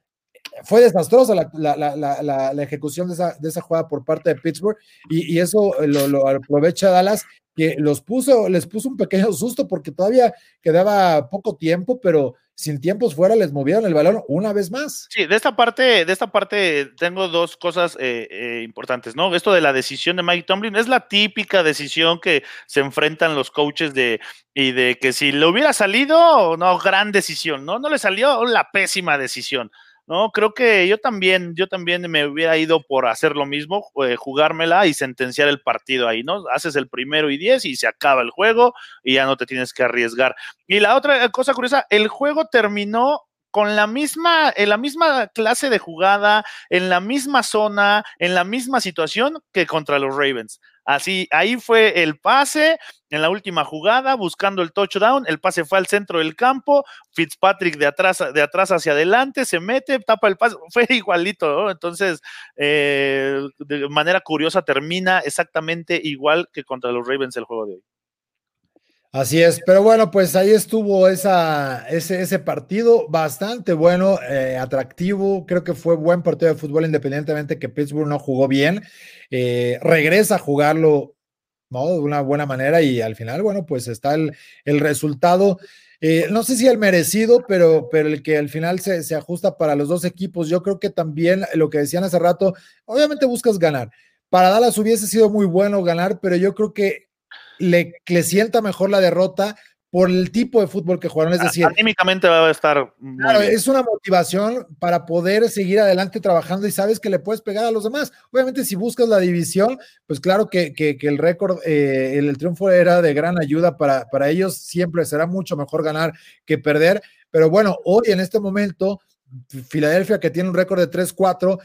Fue desastrosa la, la, la, la, ejecución de esa, de esa, jugada por parte de Pittsburgh y, eso lo, aprovecha Dallas, que los puso, les puso un pequeño susto porque todavía quedaba poco tiempo, pero sin tiempos fuera les movieron el balón una vez más. Sí, de esta parte, de esta parte tengo dos cosas eh, eh, importantes, ¿no? Esto de la decisión de Mike Tomlin es la típica decisión que se enfrentan los coaches de y de que si le hubiera salido, no, gran decisión, ¿no? No le salió la pésima decisión. No, creo que yo también, yo también me hubiera ido por hacer lo mismo, eh, jugármela y sentenciar el partido ahí, ¿no? Haces el primero y diez y se acaba el juego y ya no te tienes que arriesgar. Y la otra cosa curiosa, el juego terminó con la misma, en la misma clase de jugada, en la misma zona, en la misma situación que contra los Ravens. Así, ahí fue el pase en la última jugada, buscando el touchdown, el pase fue al centro del campo, Fitzpatrick de atrás, de atrás hacia adelante, se mete, tapa el pase, fue igualito, ¿no? Entonces, eh, de manera curiosa, termina exactamente igual que contra los Ravens el juego de hoy. Así es, pero bueno, pues ahí estuvo ese, ese partido bastante bueno, eh, atractivo, creo que fue buen partido de fútbol independientemente que Pittsburgh no jugó bien, eh, regresa a jugarlo ¿no? de una buena manera y al final, bueno, pues está el, el resultado, eh, no sé si el merecido, pero, pero el que al final se, se ajusta para los dos equipos, yo creo que también lo que decían hace rato, obviamente buscas ganar, para Dallas hubiese sido muy bueno ganar, pero yo creo que le, le, sienta mejor la derrota por el tipo de fútbol que jugaron. Es decir, anímicamente va a estar. Claro, es una motivación para poder seguir adelante trabajando y sabes que le puedes pegar a los demás. Obviamente, si buscas la división, pues claro que, que, que el récord, eh, el, el, triunfo era de gran ayuda para, para ellos. Siempre será mucho mejor ganar que perder. Pero bueno, hoy en este momento, Filadelfia, que tiene un récord de 3-4,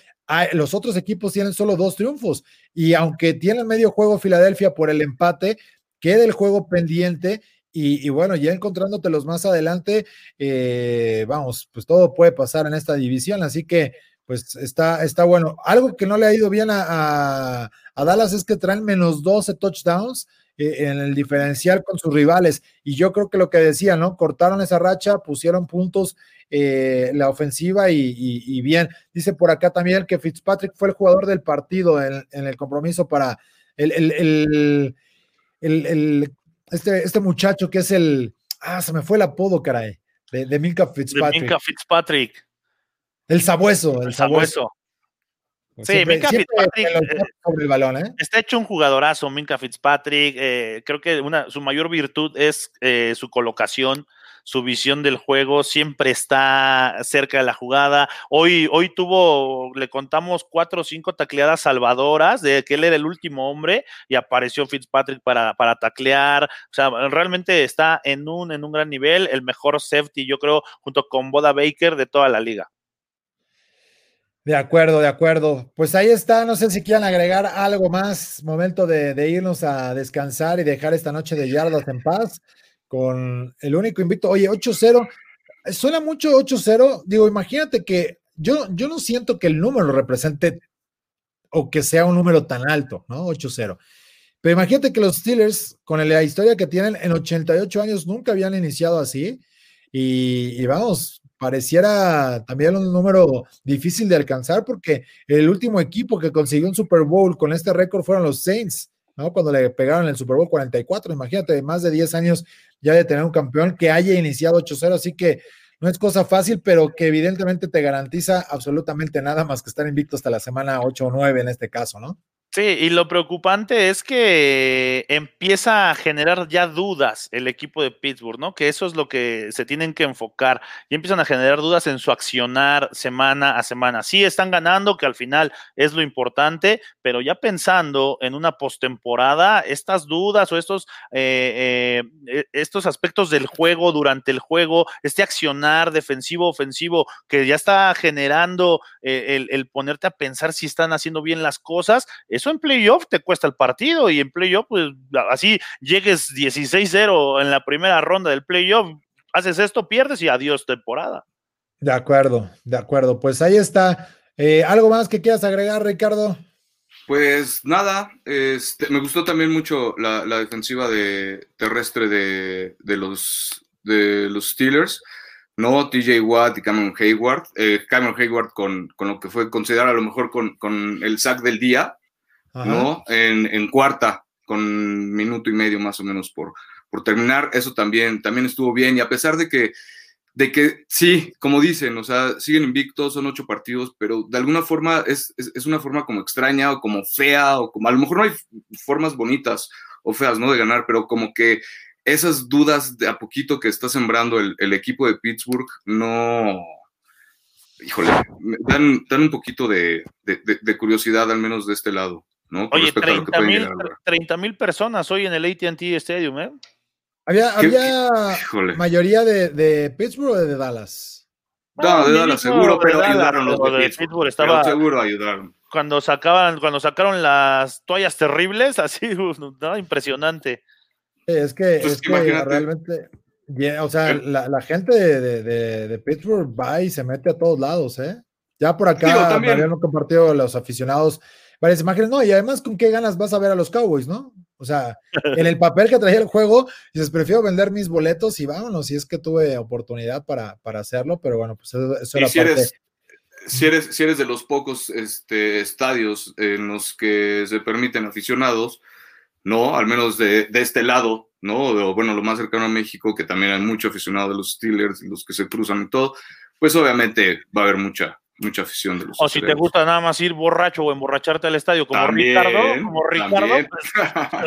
los otros equipos tienen solo dos triunfos. Y aunque tienen medio juego Filadelfia por el empate, queda el juego pendiente y, bueno, ya encontrándotelos más adelante, eh, vamos, pues todo puede pasar en esta división, así que pues está, está bueno. Algo que no le ha ido bien a, Dallas es que traen menos 12 touchdowns eh, en el diferencial con sus rivales y yo creo que lo que decía, ¿no? Cortaron esa racha, pusieron puntos eh, la ofensiva y, bien. Dice por acá también que Fitzpatrick fue el jugador del partido en, el compromiso para el el, el, este, este muchacho que es el, ah, se me fue el apodo, caray, de, de Minka Fitzpatrick. De Minka Fitzpatrick. El sabueso, el, el sabueso. sabueso. Sí, siempre, Minka siempre Fitzpatrick eh, sobre el balón, ¿eh? está hecho un jugadorazo, Minka Fitzpatrick. Eh, creo que una, su mayor virtud es eh, su colocación, su visión del juego, siempre está cerca de la jugada. Hoy, hoy tuvo, le contamos cuatro o cinco tacleadas salvadoras de que él era el último hombre y apareció Fitzpatrick para, para taclear. O sea, realmente está en un, en un gran nivel, el mejor safety, yo creo, junto con Boda Baker de toda la liga. De acuerdo, de acuerdo. Pues ahí está, no sé si quieran agregar algo más, momento de, irnos a descansar y dejar esta noche de yardas en paz con el único invicto. Oye, 8-0, suena mucho 8-0, digo, imagínate que yo, yo no siento que el número represente o que sea un número tan alto, ¿no? 8-0. Pero imagínate que los Steelers, con la historia que tienen, en 88 años nunca habían iniciado así. y vamos, pareciera también un número difícil de alcanzar porque el último equipo que consiguió un Super Bowl con este récord fueron los Saints, ¿no? Cuando le pegaron el Super Bowl 44, imagínate, más de 10 años ya de tener un campeón que haya iniciado 8-0, así que no es cosa fácil, pero que evidentemente te garantiza absolutamente nada más que estar invicto hasta la semana 8 o 9 en este caso, ¿no? Sí, y lo preocupante es que empieza a generar ya dudas el equipo de Pittsburgh, ¿no? Que eso es lo que se tienen que enfocar. Y empiezan a generar dudas en su accionar semana a semana. Sí, están ganando, que al final es lo importante, pero ya pensando en una postemporada, estas dudas o estos, eh, eh, estos aspectos del juego durante el juego, este accionar defensivo, ofensivo, que ya está generando eh, el, el ponerte a pensar si están haciendo bien las cosas eso en playoff te cuesta el partido y en playoff, pues así llegues 16-0 en la primera ronda del playoff, haces esto, pierdes y adiós temporada. De acuerdo, de acuerdo. Pues ahí está. Eh, ¿Algo más que quieras agregar, Ricardo? Pues nada, este, me gustó también mucho la, defensiva de, terrestre de, los, de los Steelers. ¿no? TJ Watt y Cameron Hayward. Eh, Cameron Hayward con, lo que fue considerado a lo mejor con, con el sack del día, ¿no? En, cuarta, con minuto y medio más o menos por, por terminar. Eso también, también estuvo bien. Y a pesar de que, de que sí, como dicen, o sea, siguen invictos, son ocho partidos, pero de alguna forma es, una forma como extraña o como fea, o como a lo mejor no hay formas bonitas o feas, ¿no? De ganar, pero como que esas dudas de a poquito que está sembrando el, equipo de Pittsburgh no, híjole, dan, dan un poquito de, curiosidad, al menos de este lado. Oye, 30 mil personas hoy en el ATT Stadium, ¿eh? Había, mayoría de, Pittsburgh o de Dallas. No, de Dallas, seguro, pero ayudaron los de, Pittsburgh. estaba, seguro ayudaron. Cuando sacaban, cuando sacaron las toallas terribles, así, impresionante. es que, es que realmente, o sea, la, gente de, Pittsburgh va y se mete a todos lados, ¿eh? Ya por acá, habían compartido los aficionados varias imágenes, no, y además con qué ganas vas a ver a los Cowboys, ¿no? O sea, en el papel que traía el juego, dices, prefiero vender mis boletos y vámonos, si es que tuve oportunidad para, para hacerlo, pero bueno, pues eso, era si Eres, si eres, si eres de los pocos este, estadios en los que se permiten aficionados, ¿no? Al menos de, de este lado, ¿no? O, bueno, lo más cercano a México, que también hay mucho aficionado de los Steelers, los que se cruzan y todo, pues obviamente va a haber mucha, mucha afición de los O si te gusta nada más ir borracho o emborracharte al estadio como Ricardo, como Ricardo, pues,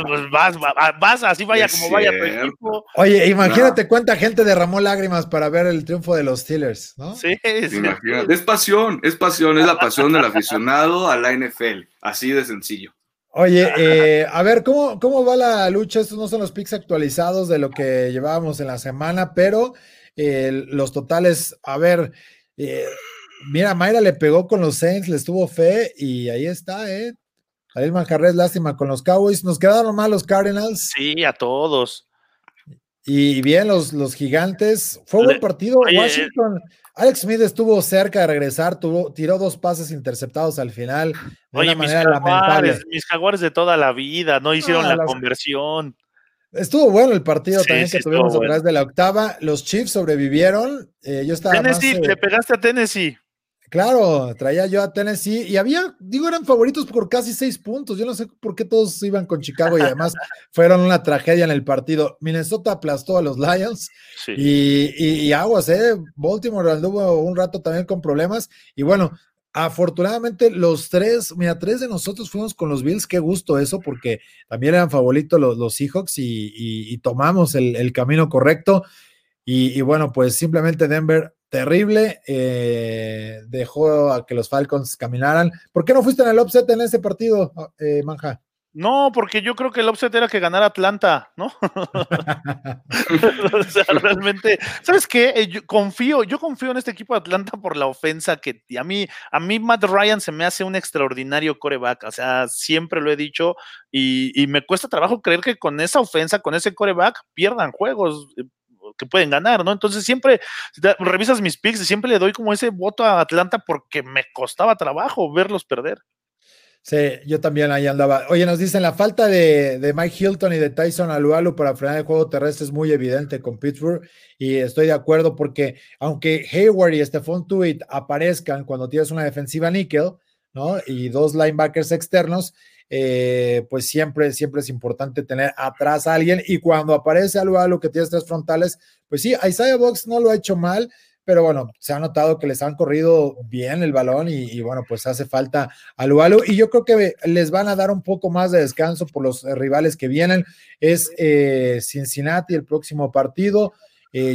pues, vas, vas, así vaya como vaya tu equipo. Oye, imagínate cuánta gente derramó lágrimas para ver el triunfo de los Steelers, ¿no? Sí, sí. Es pasión, es pasión, es la pasión del aficionado a la NFL, así de sencillo. Oye, eh, a ver, ¿cómo, ¿cómo va la lucha? Estos no son los picks actualizados de lo que llevábamos en la semana, pero eh, los totales, a ver, eh, Mira, Mayra le pegó con los Saints, le estuvo fe y ahí está, ¿eh? Ariel Manjarres, lástima con los Cowboys. Nos quedaron mal los Cardinals. Sí, a todos. Y bien, los, los gigantes. Fue un buen partido. Washington. Alex Smith estuvo cerca de regresar, tuvo, tiró dos pases interceptados al final. De oye, mis jaguares, mis jaguares de toda la vida, no hicieron la conversión. Estuvo bueno el partido también que tuvimos a través de la octava. Los Chiefs sobrevivieron. Eh, yo estaba Tennessee, le pegaste a Tennessee. Claro, traía yo a Tennessee y había, digo, eran favoritos por casi seis puntos. Yo no sé por qué todos iban con Chicago y además fueron una tragedia en el partido. Minnesota aplastó a los Lions y, aguas, ¿eh? Baltimore anduvo un rato también con problemas. Y bueno, afortunadamente los tres, mira, tres de nosotros fuimos con los Bills. Qué gusto eso, porque también eran favoritos los, los Seahawks y, tomamos el, el camino correcto. Y, bueno, pues simplemente Denver, terrible, eh, dejó a que los Falcons caminaran. ¿Por qué no fuiste en el offset en ese partido, eh, Manja? No, porque yo creo que el offset era que ganara Atlanta, ¿no? o sea, realmente, ¿sabes qué? Eh, confío, yo confío en este equipo de Atlanta por la ofensa que a mí, a mí Matt Ryan se me hace un extraordinario coreback, o sea, siempre lo he dicho y, y me cuesta trabajo creer que con esa ofensa, con ese coreback, pierdan juegos eh, que pueden ganar, ¿no? Entonces siempre revisas mis picks y siempre le doy como ese voto a Atlanta porque me costaba trabajo verlos perder. Sí, yo también ahí andaba. Oye, nos dicen la falta de, Mike Hilton y de Tyson Alualu para frenar el juego terrestre es muy evidente con Pittsburgh y estoy de acuerdo porque aunque Hayward y Stephon Tuitt aparezcan cuando tienes una defensiva níquel, ¿no? Y dos linebackers externos, eh, pues siempre, siempre es importante tener atrás a alguien y cuando aparece Alualu que tienes tres frontales, pues sí, Isaiah Box no lo ha hecho mal, pero bueno, se ha notado que les han corrido bien el balón y, bueno, pues hace falta a Lualo y yo creo que les van a dar un poco más de descanso por los eh, rivales que vienen. Es eh, Cincinnati el próximo partido,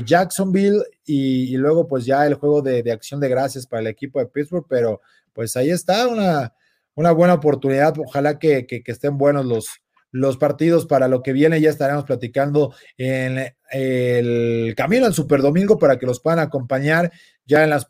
Jacksonville y, luego pues ya el juego de, acción de gracias para el equipo de Pittsburgh, pero pues ahí está una, una buena oportunidad. Ojalá que, que estén buenos los, los partidos para lo que viene. Ya estaremos platicando en el camino al Super Domingo para que los puedan acompañar ya en las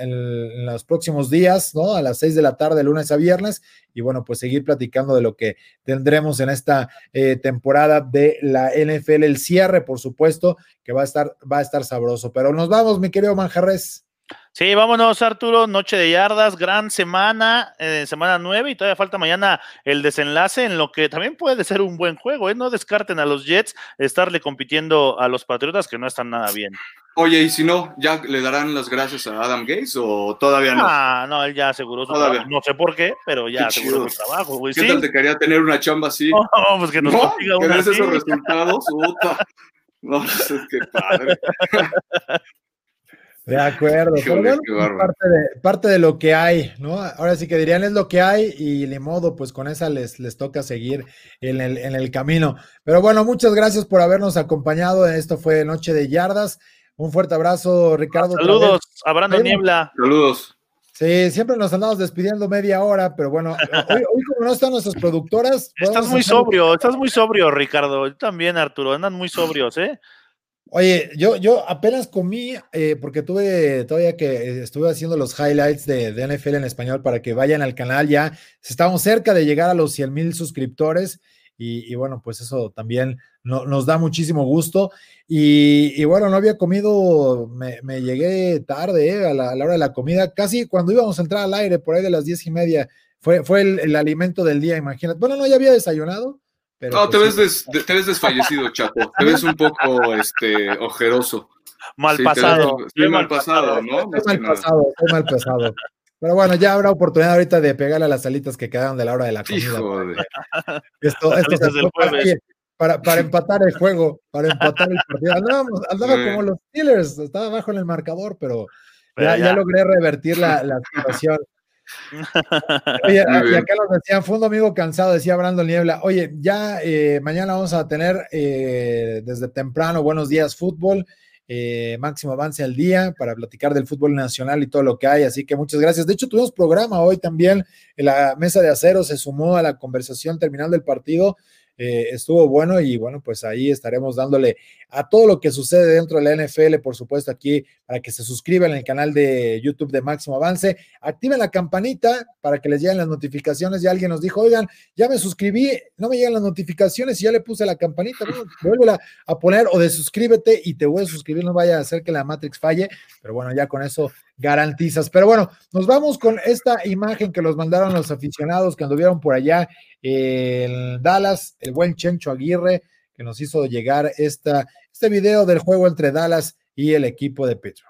en, los próximos días, ¿no? A las seis de la tarde, lunes a viernes. Y bueno, pues seguir platicando de lo que tendremos en esta eh, temporada de la NFL, el cierre, por supuesto, que va a estar, va a estar sabroso. Pero nos vamos, mi querido Manjarres. Sí, vámonos, Arturo. Noche de yardas, gran semana, eh, semana nueve, y todavía falta mañana el desenlace, en lo que también puede ser un buen juego. ¿eh? No descarten a los Jets estarle compitiendo a los Patriotas, que no están nada bien. Oye, y si no, ¿ya le darán las gracias a Adam Gates o todavía no? Ah, no, él ya aseguró su trabajo. No sé por qué, pero ya aseguró su trabajo, güey. ¿Qué tal te quería tener una chamba así? No, pues que nos ¿No? consiga una esos resultados, puta. No, pues es que padre. De acuerdo, parte, de, parte de lo que hay, ¿no? Ahora sí que dirían es lo que hay y de modo, pues con esa les, les toca seguir en el, en el camino. Pero bueno, muchas gracias por habernos acompañado. Esto fue Noche de Yardas. Un fuerte abrazo, Ricardo. Saludos, Abrando Niebla. Saludos. Sí, siempre nos andamos despidiendo media hora, pero bueno, hoy, como no están nuestras productoras. Estás muy sobrio, estás muy sobrio, Ricardo. También, Arturo, andan muy sobrios, ¿eh? Oye, yo, yo apenas comí, eh, porque tuve todavía que estuve haciendo los highlights de, NFL en español para que vayan al canal ya. Estamos cerca de llegar a los 100 mil suscriptores y, bueno, pues eso también nos da muchísimo gusto. Y, bueno, no había comido, me, llegué tarde eh, a, la, hora de la comida, casi cuando íbamos a entrar al aire, por ahí de las diez y media, fue, fue el, el alimento del día, imagínate. Bueno, no, ya había desayunado no, pues te, ves te ves desfallecido, Chapo. Te ves un poco este, ojeroso. Mal pasado. mal pasado, ¿no? mal pasado, mal pasado. Pero bueno, ya habrá oportunidad ahorita de pegarle a las salitas que quedaron de la hora de la comida. Esto, esto se para, para empatar el juego, para empatar el partido. andaba como los Steelers, estaba abajo en el marcador, pero, ya, ya. logré revertir la, la situación. Oye, y acá nos decían, fue un domingo cansado, decía Brando Niebla. Oye, ya eh, mañana vamos a tener eh, desde temprano Buenos Días Fútbol, eh, máximo avance al día para platicar del fútbol nacional y todo lo que hay. Así que muchas gracias. De hecho, tuvimos programa hoy también. La mesa de acero se sumó a la conversación terminal del partido. Estuvo bueno y bueno, pues ahí estaremos dándole a todo lo que sucede dentro de la NFL, por supuesto, aquí para que se suscriban el canal de YouTube de Máximo Avance, activen la campanita para que les lleguen las notificaciones. Ya alguien nos dijo, oigan, ya me suscribí, no me llegan las notificaciones y ya le puse la campanita, bueno, a poner o de suscríbete y te voy a suscribir, no vaya a hacer que la Matrix falle, pero bueno, ya con eso garantizas. Pero bueno, nos vamos con esta imagen que nos mandaron los aficionados que anduvieron por allá en Dallas, el buen Chencho Aguirre, que nos hizo llegar esta, este video del juego entre Dallas y el equipo de Pittsburgh.